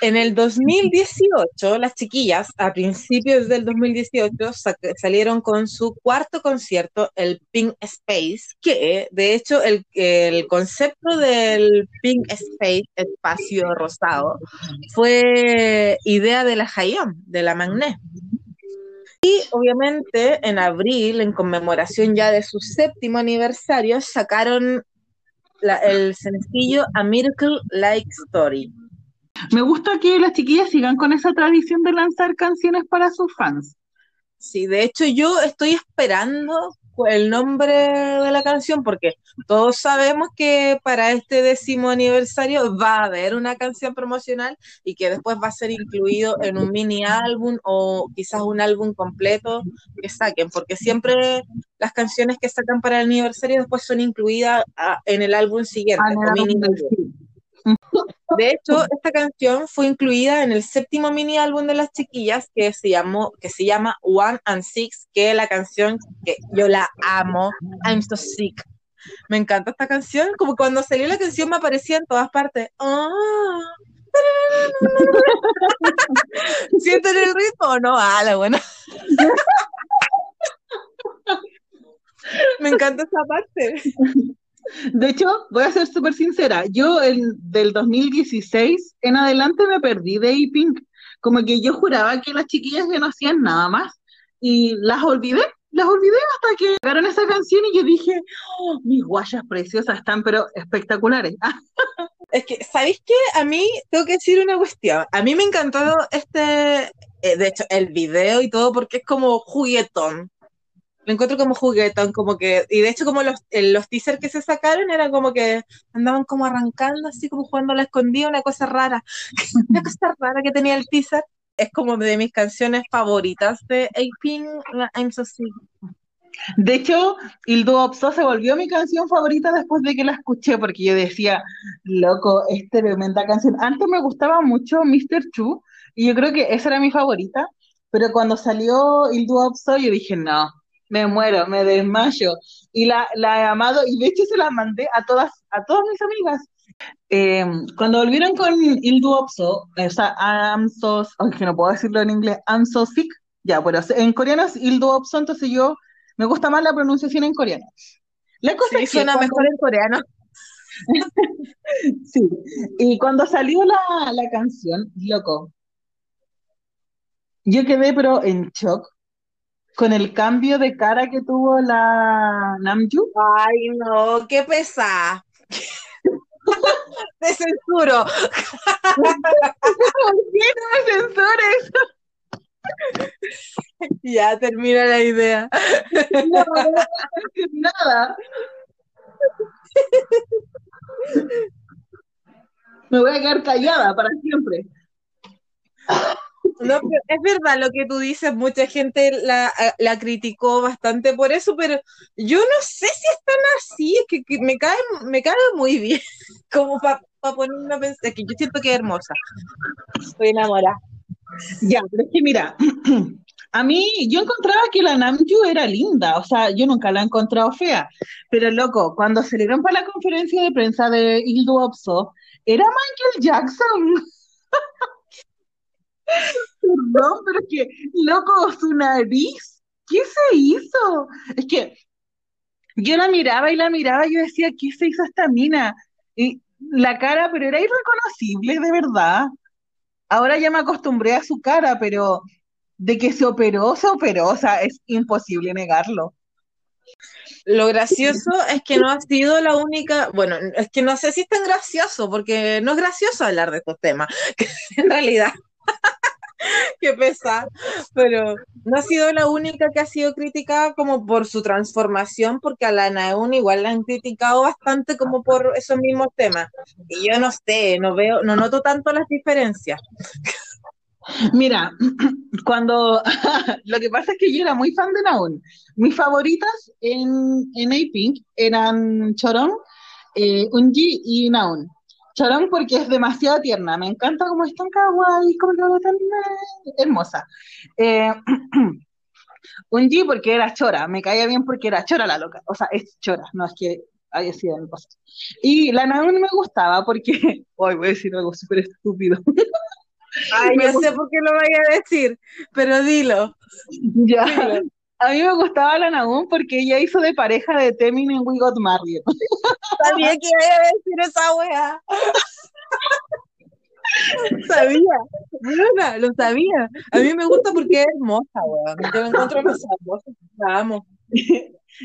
En el 2018, las chiquillas, a principios del 2018, sac- salieron con su cuarto concierto, el Pink Space, que de hecho el, el concepto del Pink Space, espacio rosado, fue idea de la Hayam, de la Magné. Y obviamente en abril, en conmemoración ya de su séptimo aniversario, sacaron el sencillo A Miracle Like Story. Me gusta que las chiquillas sigan con esa tradición de lanzar canciones para sus fans. Sí, de hecho yo estoy esperando el nombre de la canción porque todos sabemos que para este décimo aniversario va a haber una canción promocional y que después va a ser incluido en un mini álbum o quizás un álbum completo que saquen, porque siempre las canciones que sacan para el aniversario después son incluidas ah, en el álbum siguiente o mini álbum. De hecho, esta canción fue incluida en el séptimo mini álbum de las chiquillas que se llamó, que se llama One and Six, que es la canción que yo la amo, I'm so sick. Me encanta esta canción, como cuando salió la canción me aparecía en todas partes. Ah. ¿Sienten el ritmo o no? Ah, la buena. Me encanta esa parte. De hecho, voy a ser súper sincera, yo el, del 2016 en adelante me perdí de A-Pink, como que yo juraba que las chiquillas no hacían nada más y las olvidé, las olvidé hasta que llegaron esa canción y yo dije, "Oh, mis guayas preciosas están, pero espectaculares. Es que, ¿sabéis qué? A mí tengo que decir una cuestión. A mí me encantó este, eh, de hecho, el video y todo, porque es como juguetón. Lo encuentro como juguetón, como que, y de hecho como los, eh, los teasers que se sacaron eran como que andaban como arrancando, así como jugando a la escondida, una cosa rara. Una cosa rara que tenía el teaser. Es como de mis canciones favoritas de A-Pink, la I'm So Sick. De hecho, Il Opso se volvió mi canción favorita después de que la escuché, porque yo decía, loco, es tremenda canción. Antes me gustaba mucho Mr. Chu, y yo creo que esa era mi favorita, pero cuando salió Il Opso, yo dije, no, me muero, me desmayo. Y la, la he amado, y de hecho se la mandé a todas, a todas mis amigas. Eh, cuando volvieron con Il Duo Opso, o sea, I'm so, ay, que no puedo decirlo en inglés, I'm so sick, ya, pero en coreano es Il Duo Opso, entonces yo me gusta más la pronunciación en coreano. La cosa Sí, es que suena cuando- mejor en coreano. Sí, y cuando salió la, la canción, loco, yo quedé pero en shock con el cambio de cara que tuvo la Namju. Ay, no, qué pesada. Te censuro. ¿Por qué no me censures? Ya termina la idea. No, no voy a decir nada. Me voy a quedar callada para siempre. No, es verdad lo que tú dices, mucha gente la, la criticó bastante por eso, pero yo no sé si es tan así, es que, me cae, me cae muy bien, como para ponerme a pensar, que yo siento que es hermosa, estoy enamorada. Ya, pero es que mira, a mí yo encontraba que la Namju era linda, o sea, yo nunca la he encontrado fea, pero loco, cuando salieron para la conferencia de prensa de Il Duo Opso, era Michael Jackson. Perdón, pero es que, loco, su nariz, ¿qué se hizo? Es que yo la miraba y la miraba y yo decía, ¿qué se hizo esta mina? Y la cara, pero era irreconocible, de verdad. Ahora ya me acostumbré a su cara, pero de que se operó, se operó, o sea, es imposible negarlo. Lo gracioso es que no ha sido la única, bueno, es que no sé si es tan gracioso, porque no es gracioso hablar de estos temas, en realidad. Qué pesar, pero no ha sido la única que ha sido criticada como por su transformación, porque a la Naeun igual la han criticado bastante como por esos mismos temas. Y yo no sé, no veo, no noto tanto las diferencias. Mira, cuando lo que pasa es que yo era muy fan de Naun. Mis favoritas en, en A-Pink eran Chorón, eh, Unji y Naun. Chorón porque es demasiado tierna, me encanta cómo es tan kawaii, cómo es tan hermosa. Eh, Unji porque era chora, me caía bien porque era chora la loca, o sea, es chora, no es que haya sido en el pasado. Y la Naun me gustaba porque, hoy voy a decir algo súper estúpido. Ay, yo sé por qué lo vaya a decir, pero dilo. Ya. dilo. A mí me gustaba la Nahum porque ella hizo de pareja de Temin en We Got Married. Sabía que iba a decir esa wea. Sabía, Bruna, lo sabía. A mí me gusta porque es hermosa, weón. Yo la encuentro hermosa, hermosa. La amo.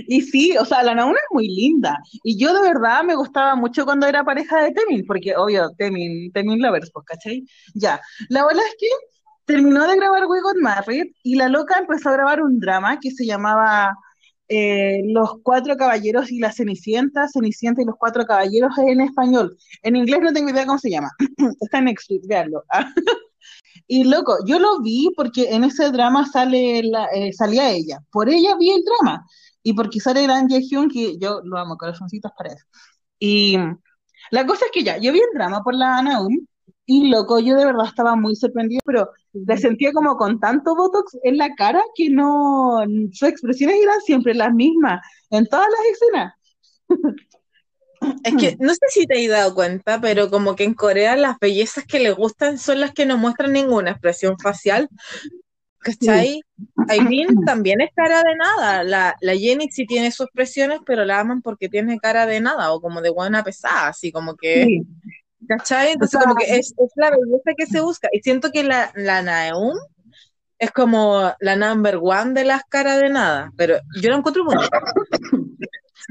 Y sí, o sea, la Nahum es muy linda. Y yo de verdad me gustaba mucho cuando era pareja de Temin, porque obvio, Temin, Temin Lovers, pues, ¿cachai? Ya. La verdad es que terminó de grabar We Got Married y la loca empezó a grabar un drama que se llamaba eh, Los Cuatro Caballeros y la Cenicienta, Cenicienta y los Cuatro Caballeros en español. En inglés no tengo idea cómo se llama. Está en Netflix, veanlo. Y loco, yo lo vi porque en ese drama sale la, eh, salía ella. Por ella vi el drama. Y porque sale Gran Jae-hyun, que yo lo amo, corazoncitos para eso. Y la cosa es que ya, yo vi el drama por la Naum, y loco, yo de verdad estaba muy sorprendida, pero la sentía como con tanto botox en la cara que no, sus expresiones eran siempre las mismas, en todas las escenas. Es que no sé si te has dado cuenta, pero como que en Corea las bellezas que les gustan son las que no muestran ninguna expresión facial. ¿Cachai? Aileen también es cara de nada. La, la Jenny sí tiene sus expresiones, pero la aman porque tiene cara de nada o como de buena pesada, así como que, Sí. ¿Cachai? Entonces O sea, como que es, es la belleza que se busca. Y siento que la, la Naeun es como la number one de las caras de nada, pero yo la encuentro bonita.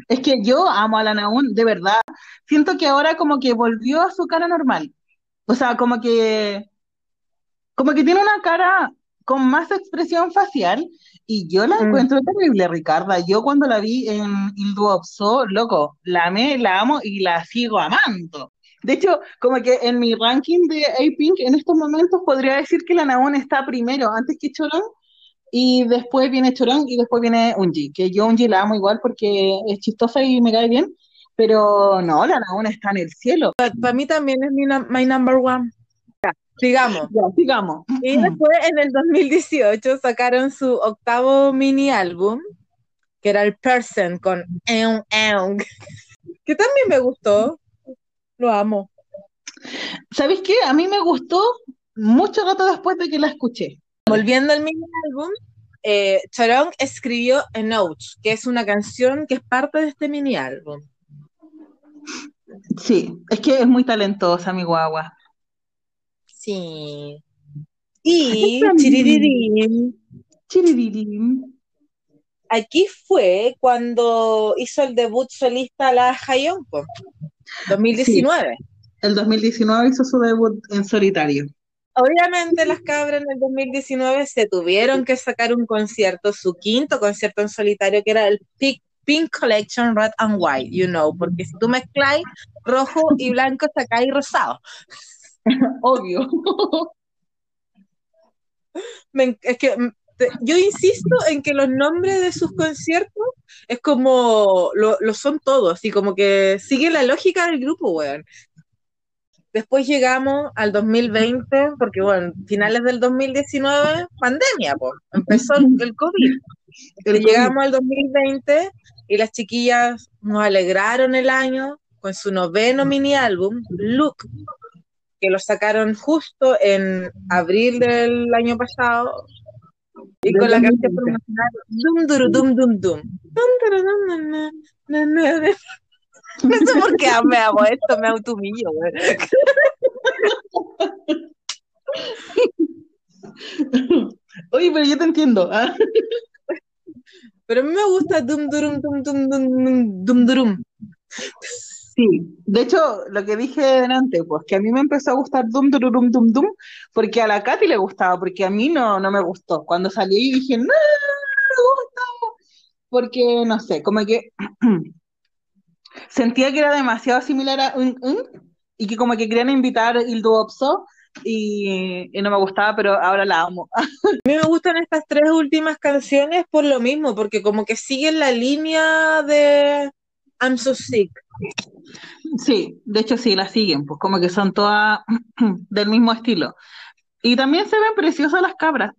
Es que yo amo a la Naun, de verdad. Siento que ahora como que volvió a su cara normal. O sea, como que, como que tiene una cara con más expresión facial y yo la Mm. encuentro terrible, Ricarda. Yo cuando la vi en Il Duoso, loco, la amé, la amo y la sigo amando. De hecho, como que en mi ranking de A-Pink en estos momentos podría decir que la Naon está primero, antes que Chorón, y después viene Chorón y después viene Unji, que yo Unji la amo igual porque es chistosa y me cae bien, pero no, la Naon está en el cielo. Para mí también es mi my number one. Ya, sigamos. Ya, sigamos. Y después en el 2018 sacaron su octavo mini álbum, que era el Person con Eun Eun, que también me gustó. Lo amo. ¿Sabéis qué? A mí me gustó mucho rato después de que la escuché. Volviendo al mismo álbum, eh, escribió A Note, que es una canción que es parte de este mini álbum. Sí, es que es muy talentosa mi guagua. Sí. Y Chiridirim. Chiridirim. Aquí fue cuando hizo el debut solista la Hayonko. 2019. El 2019 hizo su debut en solitario. Obviamente las cabras en el 2019 se tuvieron que sacar un concierto, su quinto concierto en solitario, que era el Pink, Pink Collection Red and White, you know, porque si tú mezcláis rojo y blanco, sacáis rosado. Obvio. Es que yo insisto en que los nombres de sus conciertos es como lo, lo son todos, y como que sigue la lógica del grupo, weón. Después llegamos al 2020, porque bueno, finales del 2019, pandemia, pues, empezó el, COVID. Y llegamos al 2020 y las chiquillas nos alegraron el año con su noveno mini álbum, Look, que lo sacaron justo en abril del año pasado y con la canción 2020. promocional Dum Duru Dum Dum Dum. Dum, duru, dum, na, na, na, na. No sé por qué me hago esto, me güey. Oye, pero yo te entiendo. ¿ah? Pero a mí me gusta Dum Durum Dum Dum Dum Dum Dum Durum. Sí, de hecho, lo que dije delante, pues que a mí me empezó a gustar Dum Dururum Dum Dum, porque a la Katy le gustaba, porque a mí no, no me gustó. Cuando salió y dije, no, me gusta, porque no sé, como que sentía que era demasiado similar a Un y que como que querían invitar Il Duopso, y no me gustaba, pero ahora la amo. A mí me gustan estas tres últimas canciones por lo mismo, porque como que siguen la línea de I'm So Sick. Sí, de hecho sí, la siguen, pues como que son todas del mismo estilo. Y también se ven preciosas las cabras.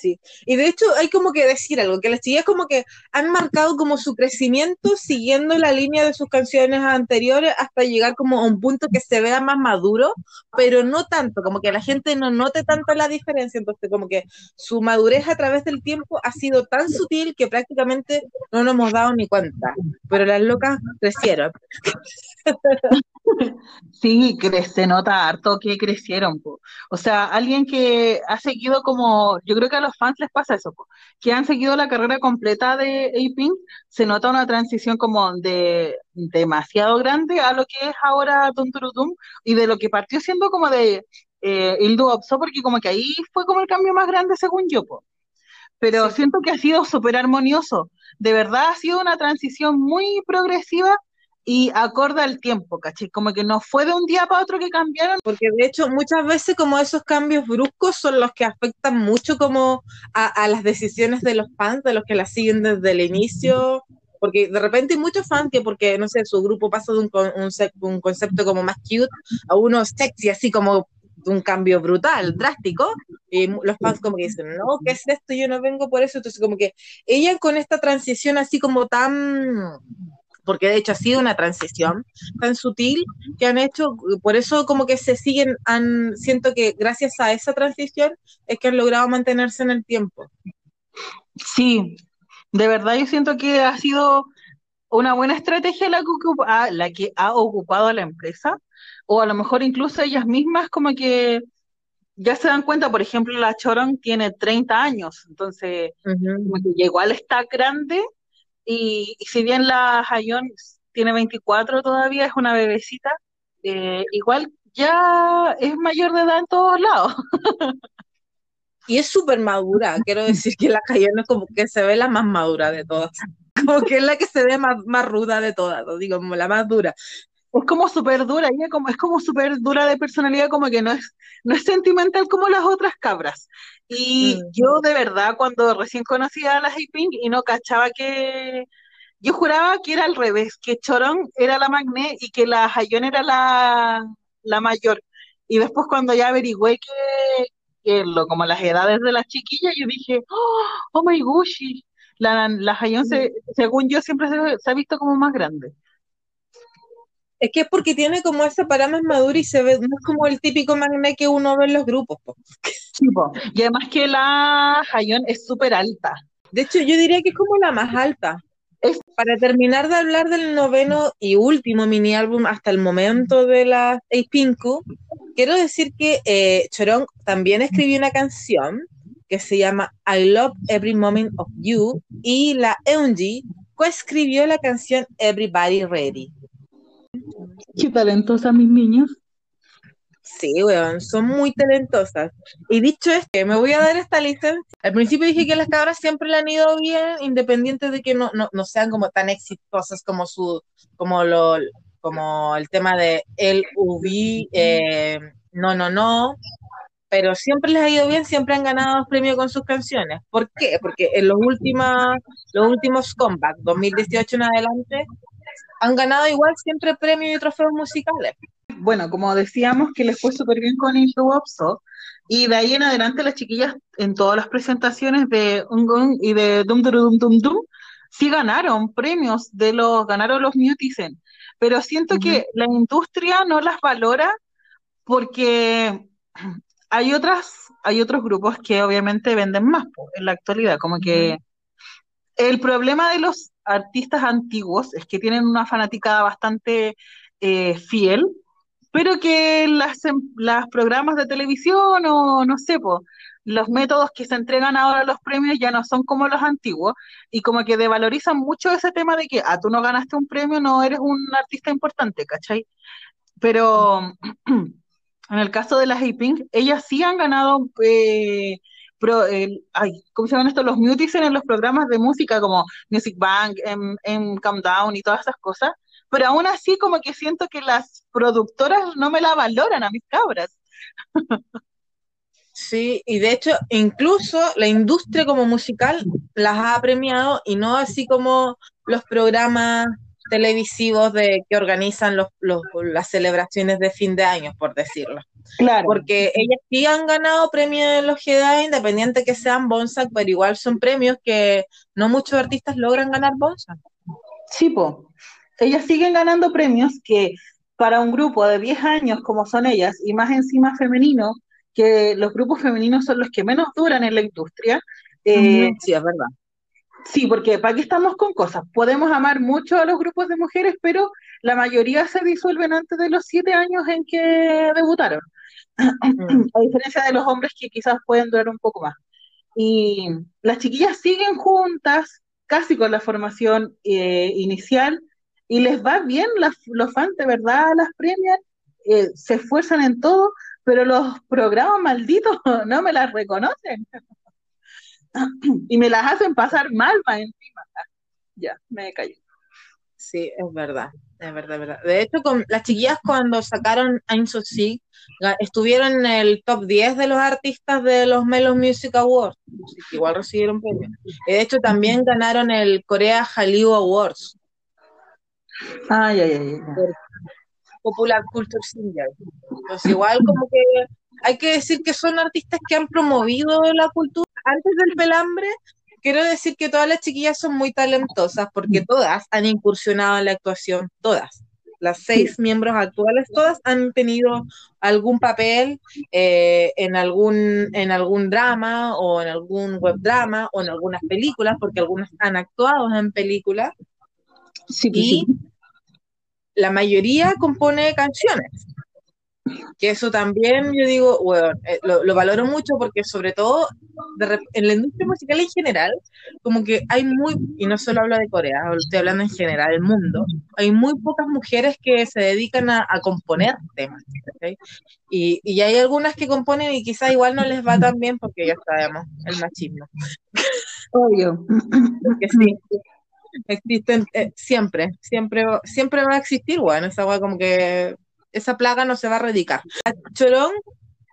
Sí. Y de hecho hay como que decir algo, que las chicas como que han marcado como su crecimiento siguiendo la línea de sus canciones anteriores hasta llegar como a un punto que se vea más maduro, pero no tanto, como que la gente no note tanto la diferencia, entonces como que su madurez a través del tiempo ha sido tan sutil que prácticamente no nos hemos dado ni cuenta, pero las locas crecieron. Sí, se nota harto que crecieron, po. O sea, alguien que ha seguido como, yo creo que a los fans les pasa eso, po, que han seguido la carrera completa de A-Pink, se nota una transición como de demasiado grande a lo que es ahora Tum Turutum, y de lo que partió siendo como de eh, Il Duo Opso, porque como que ahí fue como el cambio más grande según yo, po. Pero Sí. siento que ha sido súper armonioso. De verdad ha sido una transición muy progresiva y acorde al tiempo, ¿cachai? Como que no fue de un día para otro que cambiaron. Porque de hecho muchas veces como esos cambios bruscos son los que afectan mucho como a, a las decisiones de los fans, de los que las siguen desde el inicio, porque de repente hay muchos fans que porque, no sé, su grupo pasa de un, un, un concepto como más cute a uno sexy, así como de un cambio brutal, drástico, y los fans como que dicen, no, ¿qué es esto? Yo no vengo por eso, entonces como que ella con esta transición así como tan... Porque de hecho ha sido una transición tan sutil que han hecho, por eso como que se siguen, han, siento que gracias a esa transición es que han logrado mantenerse en el tiempo. Sí, de verdad yo siento que ha sido una buena estrategia la que, ah, la que ha ocupado la empresa, o a lo mejor incluso ellas mismas como que ya se dan cuenta, por ejemplo, la Choron tiene 30 años, entonces como que igual está grande y, y si bien la Hayon tiene 24 todavía, es una bebecita, eh, igual ya es mayor de edad en todos lados. Y es súper madura, quiero decir que la Cayenne es como que se ve la más madura de todas, como que es la que se ve más, más ruda de todas, digo, como la más dura. Es como súper dura, ella como, es como súper dura de personalidad, como que no es, no es sentimental como las otras cabras. Y Mm. yo de verdad, cuando recién conocía a la Pink y no cachaba que, yo juraba que era al revés, que Chorón era la magné y que la Hayon era la, la mayor. Y después cuando ya averigüé que, que lo, como las edades de las chiquillas, yo dije, oh, oh my gosh, la, la se, según yo siempre se, se ha visto como más grande. Es que es porque tiene como esa para más madura y se ve, no es como el típico magné que uno ve en los grupos. po. Sí, po. Y además que la Hayon es súper alta. De hecho, yo diría que es como la más alta. Es- Para terminar de hablar del noveno y último mini álbum hasta el momento de la Pinku, quiero decir que eh, Chorón también escribió una canción que se llama I Love Every Moment of You y la Eunji coescribió la canción Everybody Ready. Qué talentosa, mis niños. Sí, weón, son muy talentosas. Y dicho esto, me voy a dar esta licencia. Al principio dije que las cabras siempre le han ido bien, independiente de que no, no, no sean como tan exitosas como su, como lo, como el tema de el UV, eh, no, no, no. Pero siempre les ha ido bien, siempre han ganado premios con sus canciones. ¿Por qué? Porque en los últimos, los últimos comeback, 2018 en adelante, han ganado igual siempre premios y trofeos musicales. Bueno, como decíamos, que les fue súper bien con Into Wopso, y de ahí en adelante las chiquillas en todas las presentaciones de Ungun y de Dum Dum Dum Dum sí ganaron premios de los, ganaron los Mutisen, pero siento que la industria no las valora porque hay otras, hay otros grupos que obviamente venden más en la actualidad, como que el problema de los artistas antiguos es que tienen una fanaticada bastante eh, fiel, pero que las, em- las programas de televisión o no sé, los métodos que se entregan ahora a los premios ya no son como los antiguos y como que devalorizan mucho ese tema de que, ah, tú no ganaste un premio, no eres un artista importante, ¿cachai? Pero en el caso de las A-Pink, ellas sí han ganado eh, pro- el- ay, ¿cómo se llaman estos? Los Mutisen en los programas de música como Music Bank, en, en Calm Down y todas esas cosas, pero aún así como que siento que las productoras no me la valoran a mis cabras. Sí, y de hecho, incluso la industria como musical las ha premiado y no así como los programas televisivos de que organizan los, los- las celebraciones de fin de año, por decirlo. Claro. Porque ellas sí han ganado premios en los GEDA, independiente que sean Bonsac, pero igual son premios que no muchos artistas logran ganar Bonsac. Sí, po. Ellas siguen ganando premios que para un grupo de 10 años como son ellas, y más encima femenino, que los grupos femeninos son los que menos duran en la industria, eh, Sí, es verdad. Sí, porque ¿para qué estamos con cosas? Podemos amar mucho a los grupos de mujeres, pero la mayoría se disuelven antes de los siete años en que debutaron. a diferencia de los hombres que quizás pueden durar un poco más. Y las chiquillas siguen juntas, casi con la formación eh, inicial, y les va bien, las, los fans de verdad las premian, eh, se esfuerzan en todo, pero los programas malditos no me las reconocen. y me las hacen pasar mal más encima. Ah, Ya, me cayó. Sí, es verdad, es verdad, es verdad. De hecho, con las chiquillas cuando sacaron I'm So Sick, estuvieron en el top 10 de los artistas de los Melo Music Awards, que igual recibieron premios. Y de hecho también ganaron el Corea Hallyu Awards, Ay, ay, ay, ay. Popular Culture Singer. Entonces igual como que hay que decir que son artistas que han promovido la cultura. Antes del pelambre, quiero decir que todas las chiquillas son muy talentosas porque todas han incursionado en la actuación, todas. Las seis miembros actuales, todas han tenido algún papel eh, en, algún, en algún drama o en algún web drama o en algunas películas, porque algunas han actuado en películas Sí, pues y sí. la mayoría compone canciones. Que eso también, yo digo, bueno, eh, lo, lo valoro mucho porque sobre todo de en la industria musical en general, como que hay muy, y no solo hablo de Corea, estoy hablando en general del mundo, hay muy pocas mujeres que se dedican a, a componer temas. Y, y hay algunas que componen y quizá igual no les va tan bien porque ya sabemos, el machismo. Obvio. Que sí, existen eh, siempre, siempre, siempre va a existir, bueno, esa weá como que esa plaga no se va a erradicar. Chorón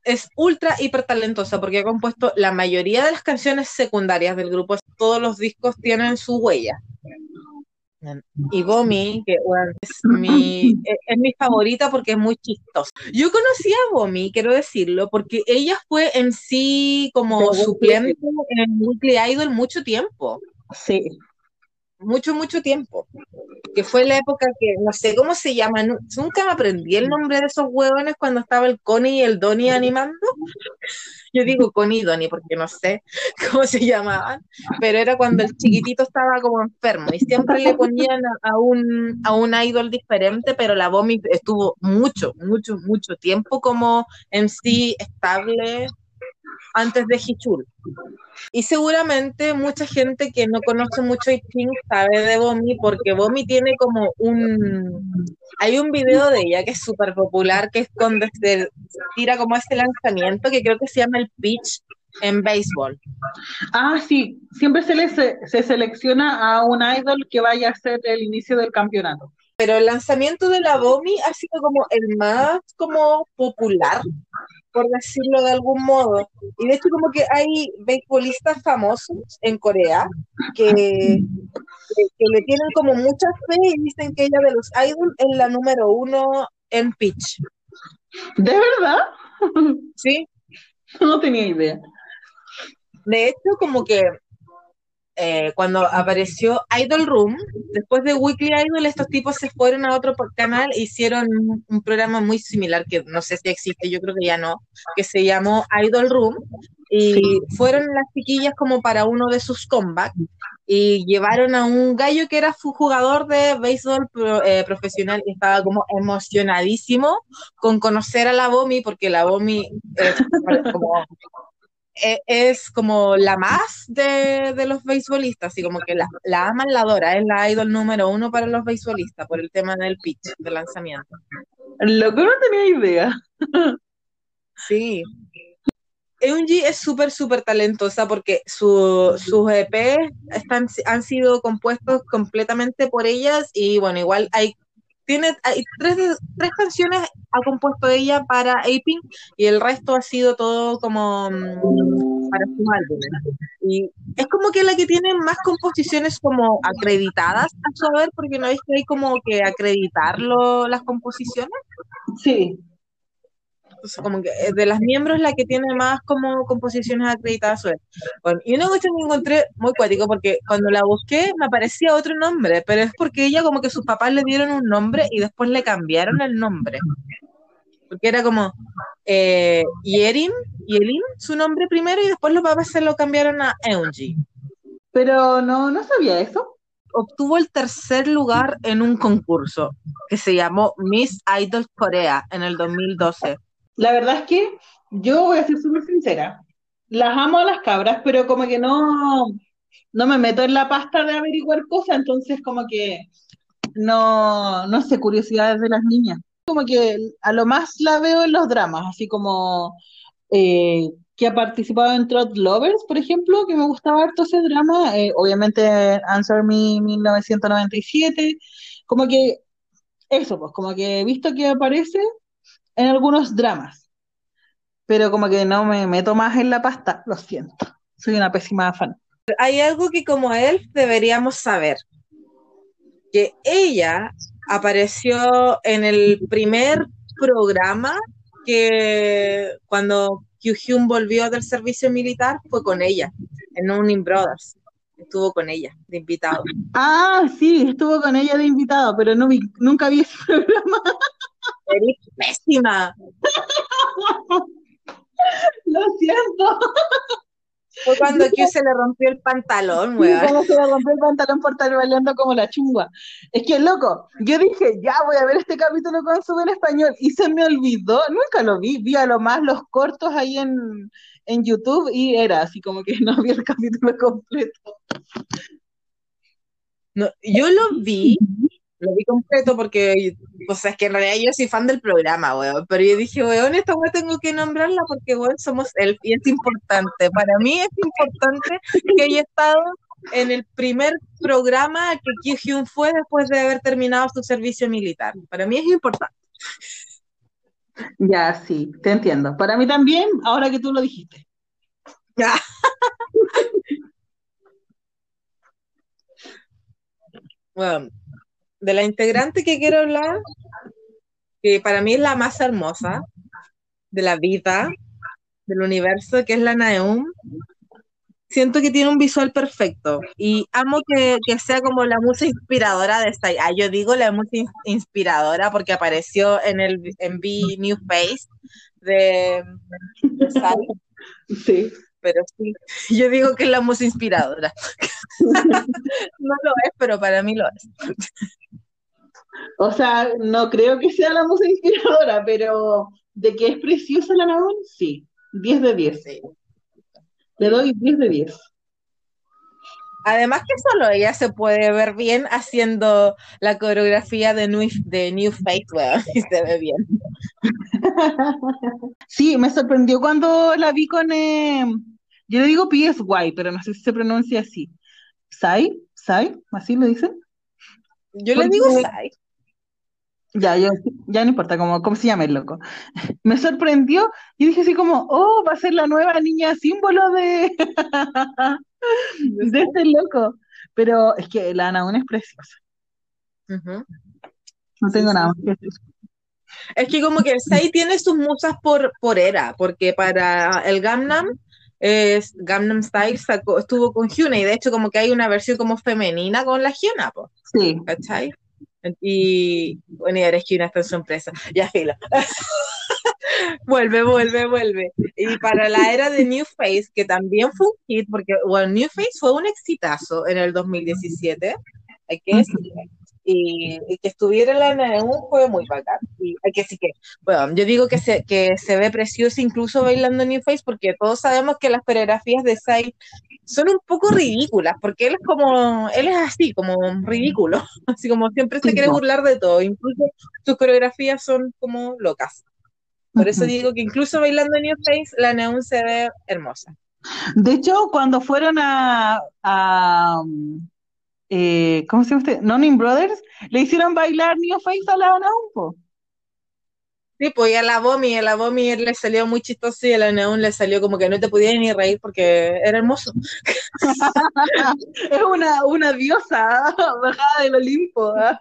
es ultra hiper talentosa porque ha compuesto la mayoría de las canciones secundarias del grupo, todos los discos tienen su huella. Y Bomi, que bueno, es, mi, es, es mi favorita porque es muy chistosa. Yo conocí a Bomi, quiero decirlo, porque ella fue en sí como suplente en Weekly Idol mucho tiempo Sí. Mucho, mucho tiempo. Que fue la época que, no sé cómo se llama, nu- nunca me aprendí el nombre de esos huevones cuando estaba el Connie y el Donnie animando. Yo digo Connie y Donnie porque no sé cómo se llamaban, pero era cuando el chiquitito estaba como enfermo y siempre le ponían a, un, a un idol diferente, pero la Bomi estuvo mucho, mucho, mucho tiempo como sí estable antes de Hichul. Y seguramente mucha gente que no conoce mucho Pink sabe de Bomi porque Bomi tiene como un... Hay un video de ella que es súper popular, que es cuando se tira como ese lanzamiento que creo que se llama el pitch en béisbol. Ah, sí. Siempre se, le se, se selecciona a un idol que vaya a ser el inicio del campeonato. Pero el lanzamiento de la Bomi ha sido como el más como popular, por decirlo de algún modo. Y de hecho como que hay beisbolistas famosos en Corea que, que, que le tienen como mucha fe y dicen que ella de los idols es la número uno en pitch. ¿De verdad? ¿Sí? No tenía idea. De hecho, como que eh, cuando apareció Idol Room, después de Weekly Idol, estos tipos se fueron a otro canal e hicieron un, programa muy similar, que no sé si existe, yo creo que ya no, que se llamó Idol Room, y fueron las chiquillas como para uno de sus comebacks, y llevaron a un gallo que era fu- jugador de béisbol pro- eh, profesional y estaba como emocionadísimo con conocer a la Bomi, porque la Bomi es como e- es como la más de, de los beisbolistas, así como que la, la aman, la adora, es la idol número uno para los beisbolistas por el tema del pitch, del lanzamiento. Loco, no tenía idea. Sí. Eunji es súper, súper talentosa porque su, sus EP están, han sido compuestos completamente por ellas y bueno, igual hay, tiene, hay tres, tres canciones ha compuesto ella para Aping y el resto ha sido todo como mm, para sus álbumes. Y es como que la que tiene más composiciones como acreditadas a su haber, porque no es que hay como que acreditarlo las composiciones. Sí. Entonces, como que eh, de las miembros la que tiene más como composiciones acreditadas. Bueno, y una cuestión que encontré muy cuático porque cuando la busqué me aparecía otro nombre, pero es porque ella como que sus papás le dieron un nombre y después le cambiaron el nombre. Porque era como eh, Yerin, Yerin, su nombre primero, y después los papás se lo cambiaron a Eunji. Pero no, no sabía eso. Obtuvo el tercer lugar en un concurso que se llamó Miss Idol Corea en el 2012. La verdad es que yo voy a ser súper sincera. Las amo a las cabras, pero como que no, no me meto en la pasta de averiguar cosas, entonces como que no, no sé, curiosidades de las niñas. Como que a lo más la veo en los dramas, así como eh, que ha participado en Trot Lovers, por ejemplo, que me gustaba harto ese drama, eh, obviamente Answer Me 1997, como que eso, pues como que he visto que aparece en algunos dramas, pero como que no me meto más en la pasta, lo siento, soy una pésima fan. Hay algo que como él deberíamos saber, que ella apareció en el primer programa que cuando Kyuhyun volvió del servicio militar fue con ella, en Unning Brothers. Estuvo con ella, de invitado. Ah, sí, estuvo con ella de invitado, pero no vi, nunca vi ese programa. Eres pésima. Lo siento. Fue cuando Q se le rompió el pantalón, Sí, weón. cuando se le rompió el pantalón por estar bailando como la chungua. Es que, loco, yo dije, ya voy a ver este capítulo con sub en español y se me olvidó, nunca lo vi, vi a lo más los cortos ahí en, en YouTube y era así como que no vi el capítulo completo. No, yo lo vi, lo vi completo porque, o sea, es que en realidad yo soy fan del programa, weón. Pero yo dije, weón, esta weón tengo que nombrarla porque, weón, somos él y es importante. Para mí es importante que haya estado en el primer programa que Ki Hyun fue después de haber terminado su servicio militar. Para mí es importante. Ya, sí, te entiendo. Para mí también, ahora que tú lo dijiste. Ya. Bueno, de la integrante que quiero hablar, que para mí es la más hermosa de la vida, del universo, que es la Naeum. Siento que tiene un visual perfecto y amo que, que sea como la musa inspiradora de Psy. Ah, yo digo la musa in- inspiradora porque apareció en el en B New Face de, de Sí. Pero sí, yo digo que es la musa inspiradora. No lo es, pero para mí lo es. O sea, no creo que sea la música inspiradora, pero de que es preciosa la Naón, sí. 10 de 10. Sí. Le doy 10 de 10. Además que solo ella se puede ver bien haciendo la coreografía de New, de New weón, y se ve bien. Sí, me sorprendió cuando la vi con, eh, yo le digo PSY, pero no sé si se pronuncia así. ¿Sai? ¿Sai? ¿Así lo dicen? Yo le digo Sai. Ya, yo, ya no importa cómo, cómo se llama el loco. Me sorprendió y dije así como, oh, va a ser la nueva niña símbolo de, de este loco. Pero es que la Ana aún es preciosa. No tengo nada más que decir. Es que como que el Sai tiene sus musas por, por era, porque para el Gangnam, es, Gangnam Style sacó, estuvo con Hyuna, y de hecho como que hay una versión como femenina con la Hyuna, po, Sí, ¿cachai? Y bueno, y ahora es Hyuna está en su empresa, ya filo. Vuelve, vuelve, vuelve. Y para la era de New Face, que también fue un hit, porque bueno, New Face fue un exitazo en el 2017, hay que decirlo. Y, y que estuviera en la NEU fue muy bacán. Y que que, bueno, yo digo que se, que se ve preciosa incluso bailando New Face, porque todos sabemos que las coreografías de Sai son un poco ridículas, porque él es como, él es así, como ridículo, así como siempre se quiere burlar de todo, incluso sus coreografías son como locas. Por eso digo que incluso bailando New Face, la Neon se ve hermosa. De hecho, cuando fueron a, a, eh, ¿cómo se llama usted? Nonin Brothers, le hicieron bailar New Face a la Ana Umpo. Sí, pues y a la Bomi, a la Bomi le salió muy chistoso y a la Neon le salió como que no te podías ni reír porque era hermoso. Es una, una diosa bajada del Olimpo. ¿ah?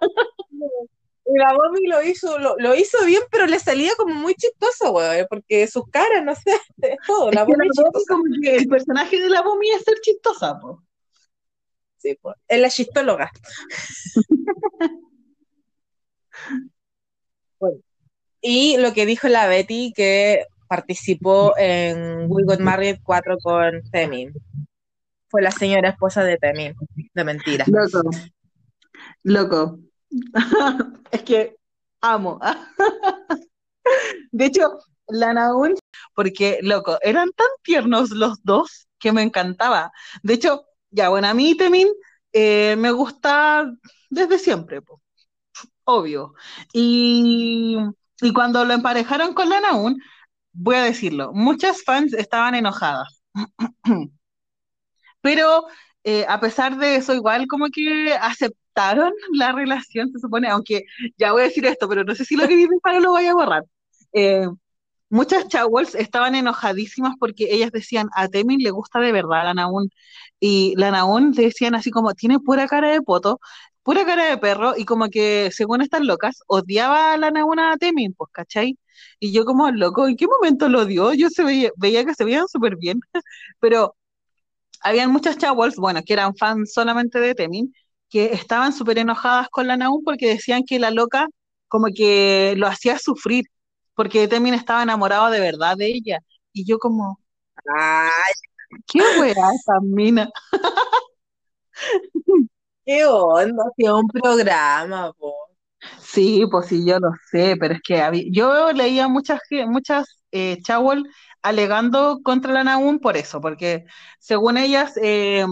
Y la Bomi lo hizo, lo, lo hizo bien, pero le salía como muy chistoso, güey, porque sus caras, no sé, es todo, la Bomi como que el personaje de la Bomi es ser chistosa, po. Sí, pues, es la chistóloga. Bueno, y lo que dijo la Betty, que participó en We Got Married 4 con Temin. Fue la señora esposa de Temin, de mentira. Loco. Loco. Es que amo. De hecho, la Naun, porque, loco, eran tan tiernos los dos que me encantaba. De hecho, ya, bueno, a mí Temin eh, me gusta desde siempre, po. obvio. Y, y cuando lo emparejaron con la Naun, voy a decirlo, muchas fans estaban enojadas. Pero eh, a pesar de eso, igual como que aceptaron la relación, se supone, aunque ya voy a decir esto, pero no sé si lo que dice para lo voy a borrar. Eh, muchas Chawals estaban enojadísimas porque ellas decían, a Temin le gusta de verdad la Naun, y la Naun decían así como, tiene pura cara de poto, pura cara de perro, y como que, según estas locas, odiaba a la Naun a Temin, pues, ¿cachai? Y yo como, loco, ¿en qué momento lo odió? Yo se veía, veía que se veían súper bien, pero habían muchas Chawals, bueno, que eran fans solamente de Temin, que estaban súper enojadas con la Naum porque decían que la loca como que lo hacía sufrir, porque Temin estaba enamorado de verdad de ella. Y yo como, Ay, ¿Qué weá esa mina? ¿Qué onda? Hacía un programa, po. Sí, pues sí, yo lo sé, pero es que habí- yo leía muchas, muchas eh, Chawol alegando contra la Nahum por eso, porque según ellas, eh,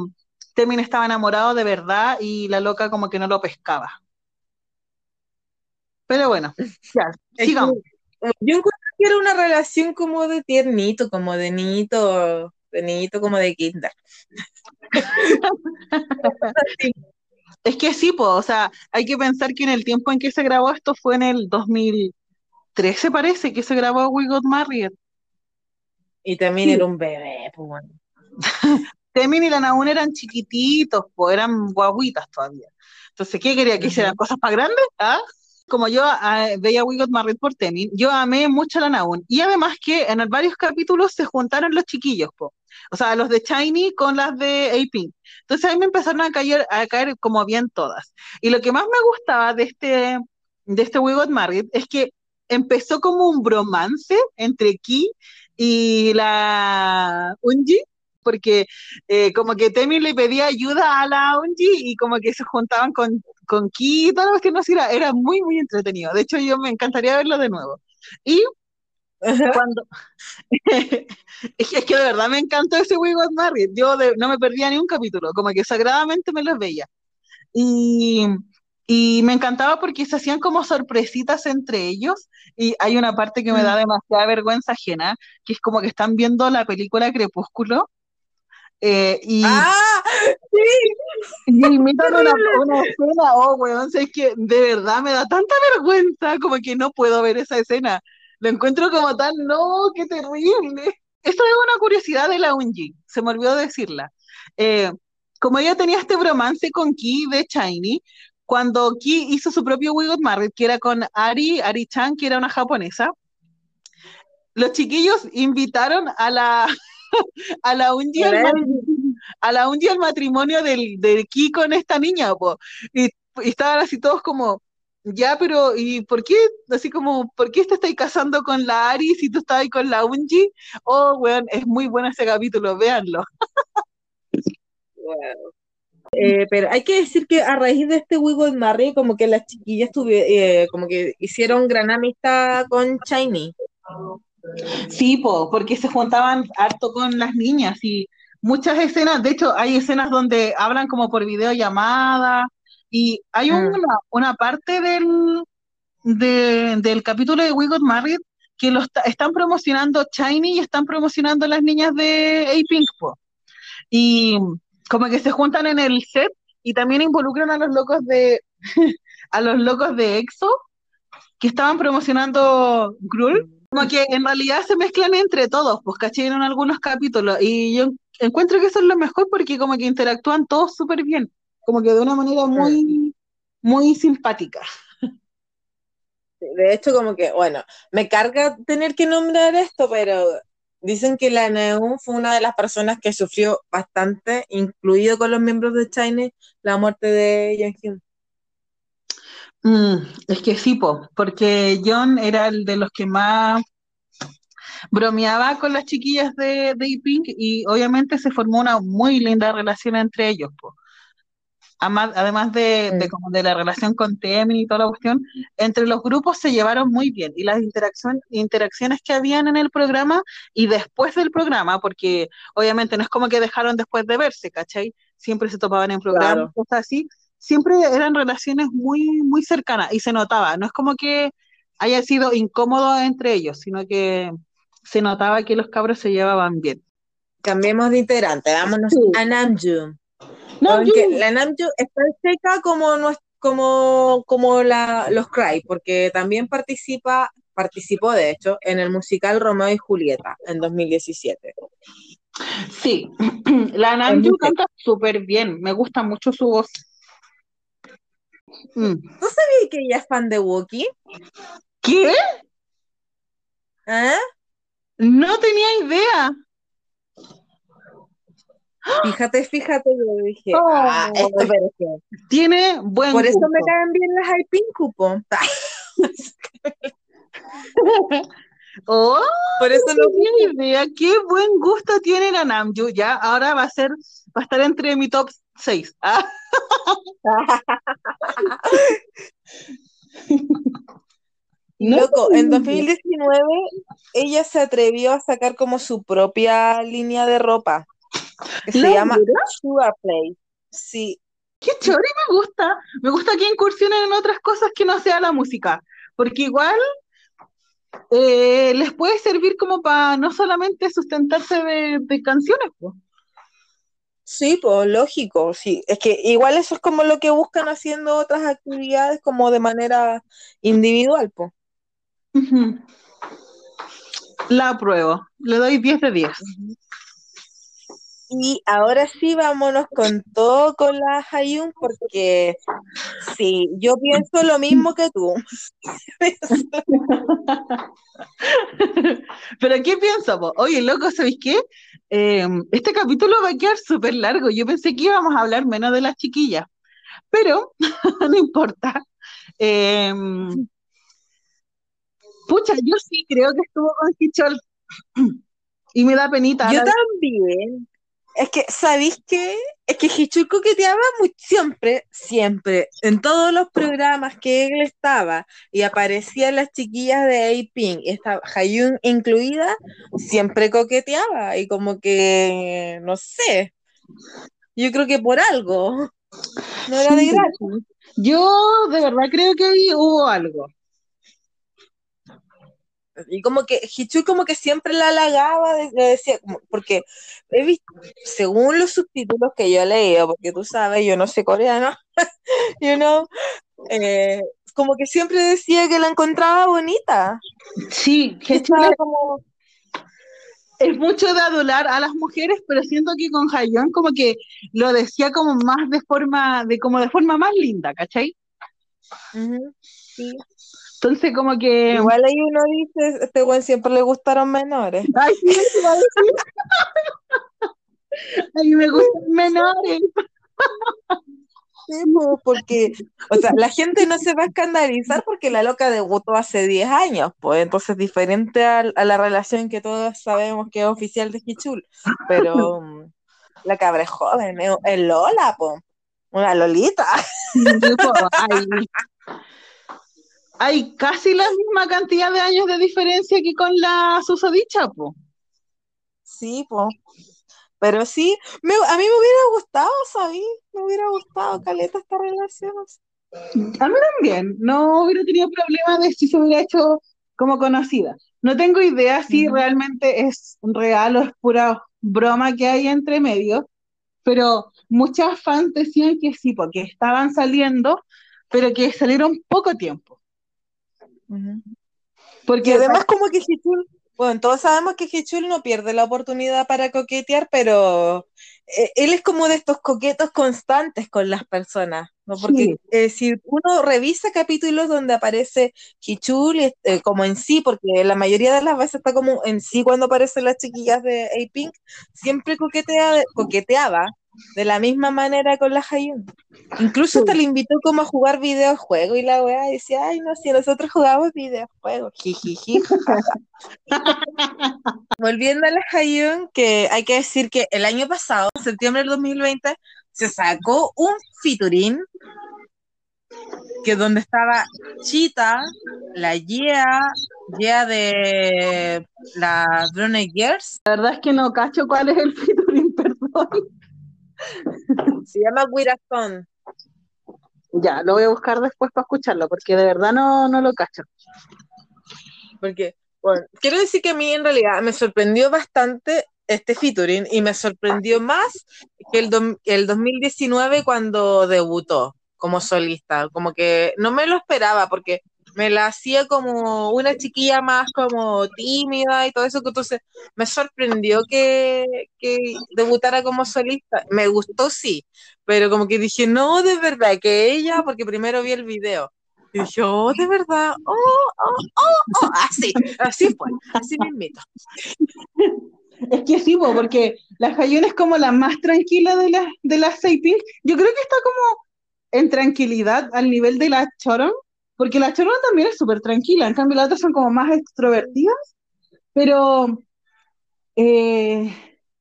Temin estaba enamorado de verdad y la loca como que no lo pescaba. Pero bueno, ya, sigamos. Yo encuentro que era una relación como de tiernito, como de niñito, de niñito como de kinder. Es que sí, pues, o sea, hay que pensar que en el tiempo en que se grabó esto fue en el 2013, parece, que se grabó We Got Married. Y también Sí. era un bebé, pues bueno. Temin y la Nahum eran chiquititos, pues eran guaguitas todavía. Entonces, ¿qué quería que hicieran? ¿Cosas más grandes? ¿Ah? Como yo ah, veía We Got Married por Temin, yo amé mucho a la Nahum. Y además que en varios capítulos se juntaron los chiquillos, po. O sea, los de Shiny con las de A-Pink. Entonces ahí me empezaron a caer, a caer como bien todas. Y lo que más me gustaba de este, de este We Got Married es que empezó como un bromance entre Ki y la Unji, porque eh, como que Temi le pedía ayuda a la Unji y como que se juntaban con, con Ki y todo lo que no era, era muy, muy entretenido. De hecho, yo me encantaría verlo de nuevo. Y cuando... es, que, es que de verdad me encantó ese We Got Married. Yo de- no me perdía ni un capítulo, como que sagradamente me los veía. Y, y me encantaba porque se hacían como sorpresitas entre ellos. Y hay una parte que me da demasiada vergüenza ajena, que es como que están viendo la película Crepúsculo. Eh, y, ¡Ah! Sí, y imitan una, una escena, oh, weón, sé que de verdad me da tanta vergüenza, como que no puedo ver esa escena. Lo encuentro como tan, no, qué terrible. Esto es una curiosidad de la Unji, se me olvidó decirla. Eh, como ella tenía este bromance con Ki de Shiny, cuando Ki hizo su propio We Got Married, que era con Ari, Ari Chan, que era una japonesa, los chiquillos invitaron a la, a la al Hola. matrimonio, a la Unji al matrimonio del, del Ki con esta niña, po. Y, y estaban así todos como, ya, pero ¿y por qué? Así como, ¿por qué te estáis casando con la Ari si tú estabas ahí con la Unji? Oh, weón, es muy bueno ese capítulo, véanlo. Wow. Eh, pero hay que decir que a raíz de este Got Married, como que las chiquillas tuve, eh, como que hicieron gran amistad con Shiny. Sí, po, porque se juntaban harto con las niñas y muchas escenas, de hecho, hay escenas donde hablan como por videollamada y hay Mm. una, una parte del, de- del capítulo de We Got Married que lo está- están promocionando Shiny y están promocionando las niñas de A-Pink, po. Y como que se juntan en el set y también involucran a los locos de a los locos de EXO que estaban promocionando Gruul. Como que en realidad se mezclan entre todos, pues caché en algunos capítulos. Y yo encuentro que eso es lo mejor porque como que interactúan todos súper bien. Como que de una manera muy, muy simpática. De hecho, como que, bueno, me carga tener que nombrar esto, pero dicen que la Neum fue una de las personas que sufrió bastante, incluido con los miembros de Shiny, la muerte de Jonghyun. Mm, es que sí, po, porque John era el de los que más bromeaba con las chiquillas de, de Pink y obviamente se formó una muy linda relación entre ellos, po. Además de, de como de la relación con Temin y toda la cuestión, entre los grupos se llevaron muy bien y las interacción, interacciones que habían en el programa y después del programa, porque obviamente no es como que dejaron después de verse, ¿cachai? Siempre se topaban en programas, Claro. cosas así, siempre eran relaciones muy, muy cercanas y se notaba, no es como que haya sido incómodo entre ellos, sino que se notaba que los cabros se llevaban bien. Cambiemos de integrante, vámonos Sí. a Namjoon. La Namjoon está seca como, como, como la, los Cry, porque también participa, participó de hecho en el musical Romeo y Julieta en 2017. Sí, la Es Namjoon canta súper bien, me gusta mucho su voz. Mm. ¿Sabes que ella es fan de Wookiee? ¿Qué? ¿Ah? No tenía idea. Fíjate, fíjate, yo dije, Oh. ah, Tiene buen por eso me caen bien las Hyping Cupo. ¡Oh! Por eso no tenía idea. Qué buen gusto tiene la Namju. Ya, ahora va a ser, va a estar entre mi top 6. Ah, Loco, en tenía idea. 2019 ella se atrevió a sacar como su propia línea de ropa, que se ¿La llama? Sugar Play. Sí, Qué chori me gusta. Me gusta que incursionen en otras cosas que no sea la música. Porque igual eh, les puede servir como para no solamente sustentarse de, de canciones, po. sí, pues lógico, sí. Es que igual eso es como lo que buscan haciendo otras actividades como de manera individual, pues. La apruebo. Le doy 10 de 10. Y ahora sí, vámonos con todo con la Hayun, porque sí, yo pienso lo mismo que tú. Pero ¿qué pienso, po? Oye, loco, ¿sabéis qué? Eh, este capítulo va a quedar súper largo. Yo pensé que íbamos a hablar menos de las chiquillas. Pero no importa. Eh, pucha, yo sí creo que estuvo con Hichol. Y me da penita. Yo también. Es que, ¿sabéis qué? Es que Hichul coqueteaba muy, siempre, siempre, en todos los programas que él estaba y aparecían las chiquillas de A-Pink, y esta Hayun incluida, siempre coqueteaba y como que, no sé, yo creo que por algo, no era de gratis. Yo de verdad creo que ahí hubo algo. Y como que Hichul como que siempre la halagaba, le decía, como- porque he visto, según los subtítulos que yo he leído, porque tú sabes, yo no sé coreano, you know, eh, como que siempre decía que la encontraba bonita. Sí, es, como, es mucho de adular a las mujeres, pero siento que con Hayon como que lo decía como más de forma, de como de forma más linda, ¿cachai? ujú, sí. Entonces como que... Igual ahí uno dice, este buen siempre le gustaron menores. Ay, sí, a decir. A mí me gustan menores. Sí, pues, porque, o sea, la gente no se va a escandalizar porque la loca debutó hace 10 años, pues entonces diferente a, a la relación que todos sabemos que es oficial de Hichul, pero mm, la cabra es joven, es, Lola, pues, una Lolita. Hay, hay casi la misma cantidad de años de diferencia que con la susodicha, po. Sí, pues. Pero sí, me- a mí me hubiera gustado, ¿sabí? Me hubiera gustado, Caleta, esta relación. A mí también, no hubiera tenido problema de si se hubiera hecho como conocida. No tengo idea si realmente es real o es pura broma que hay entre medio, pero muchas fans decían que sí, porque estaban saliendo, pero que salieron poco tiempo. Ujú. Y Porque además como que Hichul, bueno, todos sabemos que Hichul no pierde la oportunidad para coquetear, pero eh, él es como de estos coquetos constantes con las personas, ¿no? Porque Sí. eh, si uno revisa capítulos donde aparece Hichul y, eh, como en sí, porque la mayoría de las veces está como en sí cuando aparecen las chiquillas de A-Pink, siempre coquetea, coqueteaba de la misma manera con la Hayun. Incluso hasta le invitó como a jugar videojuegos y la weá decía, ay no, si nosotros jugamos videojuegos, jijiji, jajaja". Volviendo a la Hayun, que hay que decir que el año pasado, en septiembre del 2020, se sacó un featuring que donde estaba Chita, la Yea, Yea de la Brunei Girls, la verdad es que no cacho cuál es el featuring, perdón. se llama Wirazón. Ya, lo voy a buscar después para escucharlo, porque de verdad no, no lo cacho. Porque, bueno, quiero decir que a mí en realidad me sorprendió bastante este featuring y me sorprendió más que el, que el 2019 cuando debutó como solista. Como que no me lo esperaba porque me la hacía como una chiquilla más como tímida y todo eso. Entonces me sorprendió que, que debutara como solista. Me gustó, sí, pero como que dije, no, de verdad, que ella, porque primero vi el video. Y dije, oh, de verdad, oh, oh, oh, oh, así, así fue, así mismito. Es que sí, po, porque la Hayun es como la más tranquila de las de las. Yo creo que está como en tranquilidad al nivel de la Choron, porque la Choron también es súper tranquila, en cambio las otras son como más extrovertidas. pero eh,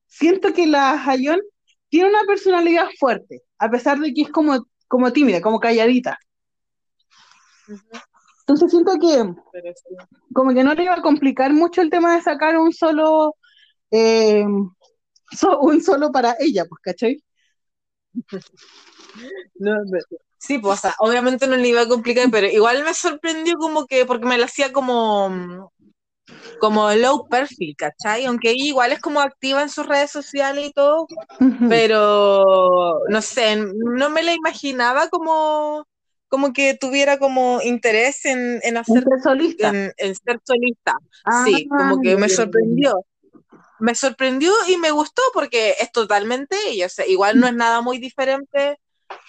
siento que la Hayon tiene una personalidad fuerte, a pesar de que es como, como tímida, como calladita. Entonces siento que como que no le iba a complicar mucho el tema de sacar un solo, eh, so- un solo para ella, pues, ¿cachai? No, Sí, pues, o sea, obviamente no le iba a complicar, pero igual me sorprendió como que, porque me la hacía como, como low perfil, ¿cachai? Aunque ella igual es como activa en sus redes sociales y todo, pero no sé, no me la imaginaba como, como que tuviera como interés en, en hacer, Ser solista. en, en ser solista. Ah, Sí, como que me sorprendió. Me sorprendió y me gustó porque es totalmente ella. O sea, igual no es nada muy diferente.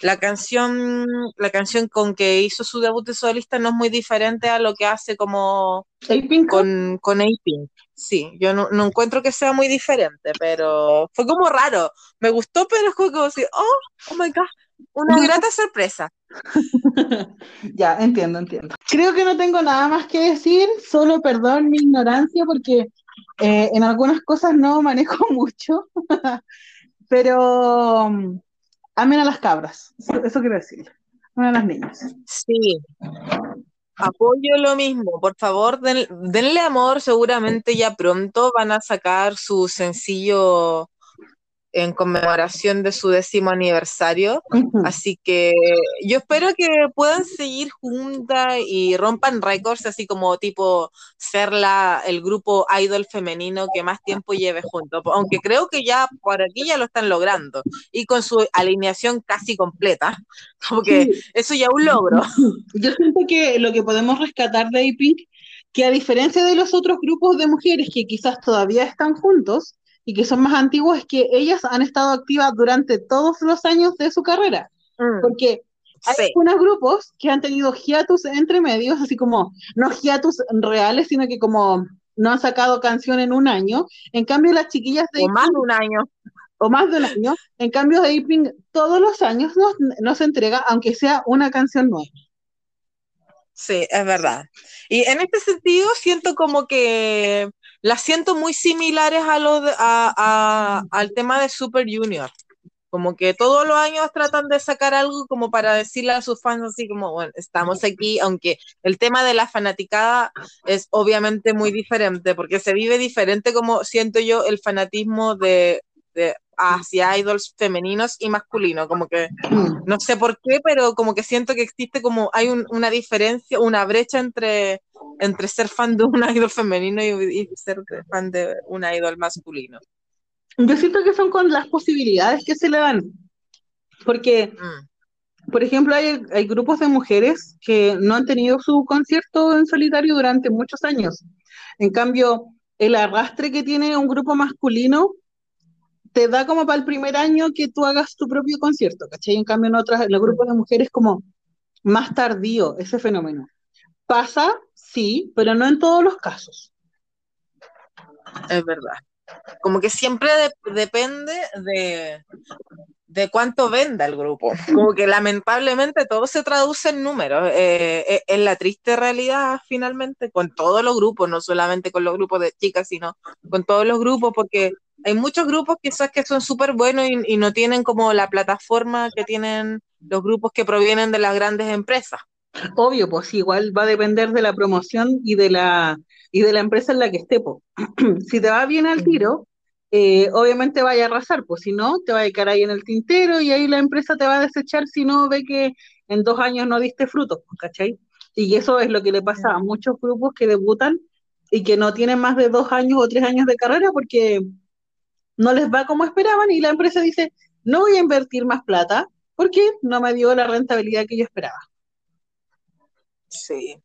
La canción, la canción con que hizo su debut de solista no es muy diferente a lo que hace como A-Pink, con, con A-Pink. Sí, yo no, no encuentro que sea muy diferente, pero fue como raro. Me gustó, pero fue como así, oh, oh my God, una grata sorpresa. Ya, entiendo, entiendo. Creo que no tengo nada más que decir, solo perdón mi ignorancia porque eh, en algunas cosas no manejo mucho, pero amen a las cabras, eso, quiero decir, amen a las niñas. Sí, apoyo lo mismo. Por favor, den- denle amor. Seguramente ya pronto van a sacar su sencillo en conmemoración de su décimo aniversario. Así que yo espero que puedan seguir juntas y rompan récords, así como tipo ser la, el grupo idol femenino que más tiempo lleve juntos. Aunque creo que ya por aquí ya lo están logrando. Y con su alineación casi completa. Como que Sí. eso ya es un logro. Yo siento que lo que podemos rescatar de A-Pink, que a diferencia de los otros grupos de mujeres que quizás todavía están juntos y que son más antiguos, es que ellas han estado activas durante todos los años de su carrera. Mm, Porque hay Sí, algunos grupos que han tenido hiatus entre medios, así como, no hiatus reales, sino que como no han sacado canción en un año. En cambio, las chiquillas de o más de un año. o más de un año, en cambio de A-Pink, todos los años nos, nos entrega, aunque sea una canción nueva. Sí, es verdad. Y en este sentido siento como que las siento muy similares a lo a- al tema de Super Junior. Como que todos los años tratan de sacar algo como para decirle a sus fans así como, bueno, estamos aquí, aunque el tema de la fanaticada es obviamente muy diferente, porque se vive diferente como siento yo el fanatismo de, de hacia idols femeninos y masculinos, como que no sé por qué, pero como que siento que existe como hay un- una diferencia, una brecha entre, entre ser fan de un idol femenino y, y ser fan de un idol masculino. Yo siento que son con las posibilidades que se le dan. Porque, Mm, por ejemplo, hay, hay grupos de mujeres que no han tenido su concierto en solitario durante muchos años. En cambio, el arrastre que tiene un grupo masculino te da como para el primer año que tú hagas tu propio concierto, ¿cachai? En cambio, en otras, en los grupos de mujeres como más tardío ese fenómeno. Pasa, sí, pero no en todos los casos. es verdad. Como que siempre de- depende de, de cuánto venda el grupo. Como que lamentablemente todo se traduce en números. Eh, eh, es la triste realidad finalmente con todos los grupos, no solamente con los grupos de chicas, sino con todos los grupos, porque hay muchos grupos quizás que son súper buenos y, y no tienen como la plataforma que tienen los grupos que provienen de las grandes empresas. Obvio, pues igual va a depender de la promoción y de la, y de la empresa en la que esté, po. Si te va bien al tiro, eh, obviamente vaya a arrasar, pues si no, te va a quedar ahí en el tintero y ahí la empresa te va a desechar si no ve que en dos años no diste frutos, pues, ¿cachai? Y eso es lo que le pasa a muchos grupos que debutan y que no tienen más de dos años o tres años de carrera porque no les va como esperaban y la empresa dice, no voy a invertir más plata porque no me dio la rentabilidad que yo esperaba. Sí.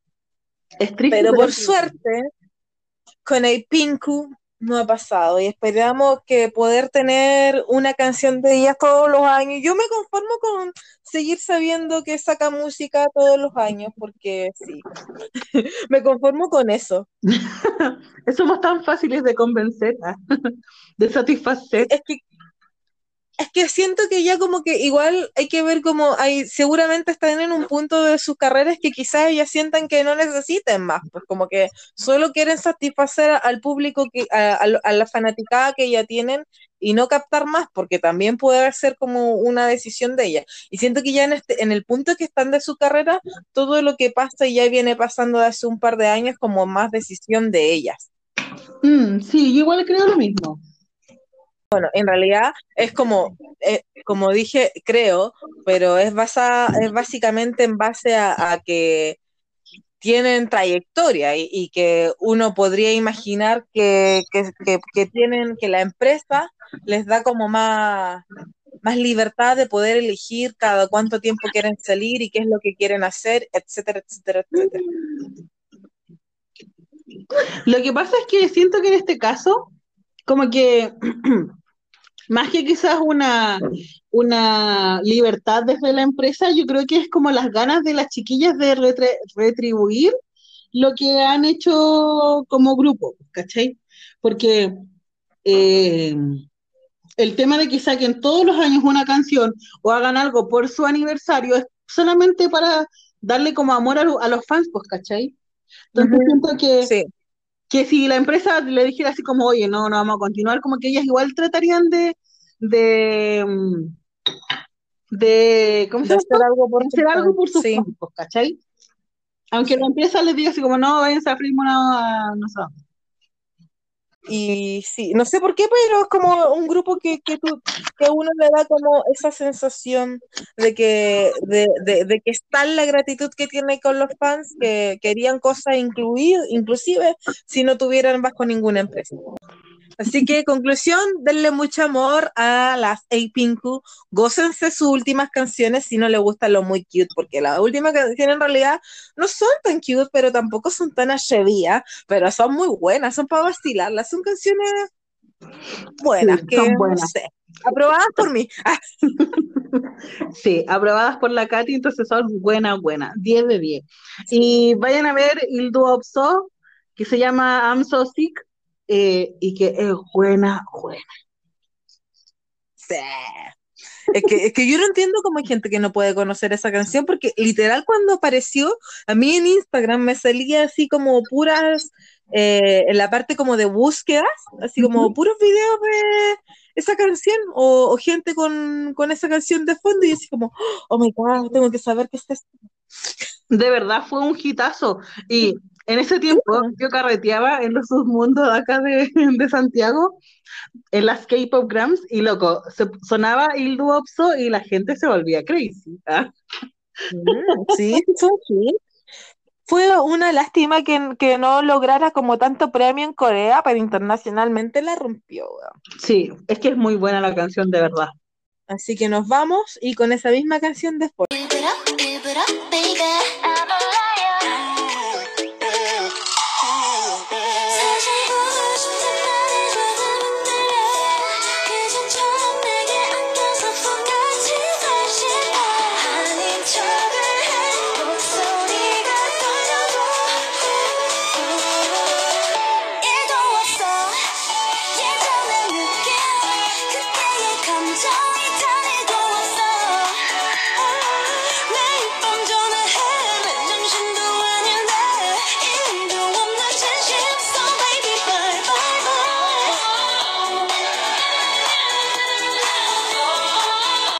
Es triste, Pero por suerte, con el Pinku no ha pasado y esperamos que poder tener una canción de ellas todos los años. Yo me conformo con seguir sabiendo que saca música todos los años, porque sí, me conformo con eso. Somos tan fáciles de convencer, de satisfacer. Es que, es que siento que ya como que igual hay que ver como hay, seguramente están en un punto de sus carreras que quizás ellas sientan que no necesiten más, pues como que solo quieren satisfacer al público, que, a, a a la fanaticada que ya tienen y no captar más, porque también puede ser como una decisión de ellas. Y siento que ya en, este, en el punto que están de su carrera, todo lo que pasa y ya viene pasando de hace un par de años como más decisión de ellas. Mm, sí, igual creo lo mismo. Bueno, en realidad es como, eh, como dije, creo, pero es, basa, es básicamente en base a, que tienen trayectoria y, que uno podría imaginar que, que, que- que tienen, que la empresa les da como más, más libertad de poder elegir cada cuánto tiempo quieren salir y qué es lo que quieren hacer, etcétera, etcétera, etcétera. Lo que pasa es que siento que en este caso, como que más que quizás una, una libertad desde la empresa, yo creo que es como las ganas de las chiquillas de retre- retribuir lo que han hecho como grupo, ¿cachai? Porque eh, el tema de que saquen todos los años una canción o hagan algo por su aniversario es solamente para darle como amor a, lo- a los fans, pues, ¿cachai? Entonces siento que Sí, que si la empresa le dijera así como, oye, no, no vamos a continuar, como que ellas igual tratarían de, de, mm, de, ¿cómo se de hacer algo por hacer algo por sus sí. pues, ¿cachai? Aunque la empresa les diga así como, no, váyanse a Freeman a, no sé. Y sí, no sé por qué, pero es como un grupo que, que, que uno le da como esa sensación de que, de, de que está la gratitud que tiene con los fans, que querían cosas incluir, inclusive si no tuvieran bajo ninguna empresa. Así que, conclusión, denle mucho amor a las A-Pinku, gócense sus últimas canciones si no les gusta lo muy cute, porque las últimas canciones en realidad no son tan cute, pero tampoco son tan atrevidas, pero son muy buenas, son para vacilarlas, son canciones buenas, Sí, que son no buenas. sé, aprobadas por mí. Ah, Sí, aprobadas por la Katy, entonces son buenas, buenas, 10 de 10. Y vayan a ver Il Duo So, que se llama I'm So Sick, eh, y que es buena, buena. sí. Es que, es que yo no entiendo cómo hay gente que no puede conocer esa canción, porque literal cuando apareció, a mí en Instagram me salía así como puras, eh, en la parte como de búsquedas, así como puros videos de esa canción, o, o gente con, con esa canción de fondo, y así como, oh my God, tengo que saber qué es esto. De verdad fue un hitazo. Y en ese tiempo yo carreteaba en los submundos acá de, Santiago, en las K-pop grams, y loco, se, sonaba Il Duopso y la gente se volvía crazy. ¿ah? Mm, sí, fue sí. Fue una lástima que, que, no lograra como tanto premio en Corea, pero internacionalmente la rompió. Sí, es que es muy buena la canción de verdad. Así que nos vamos y con esa misma canción después.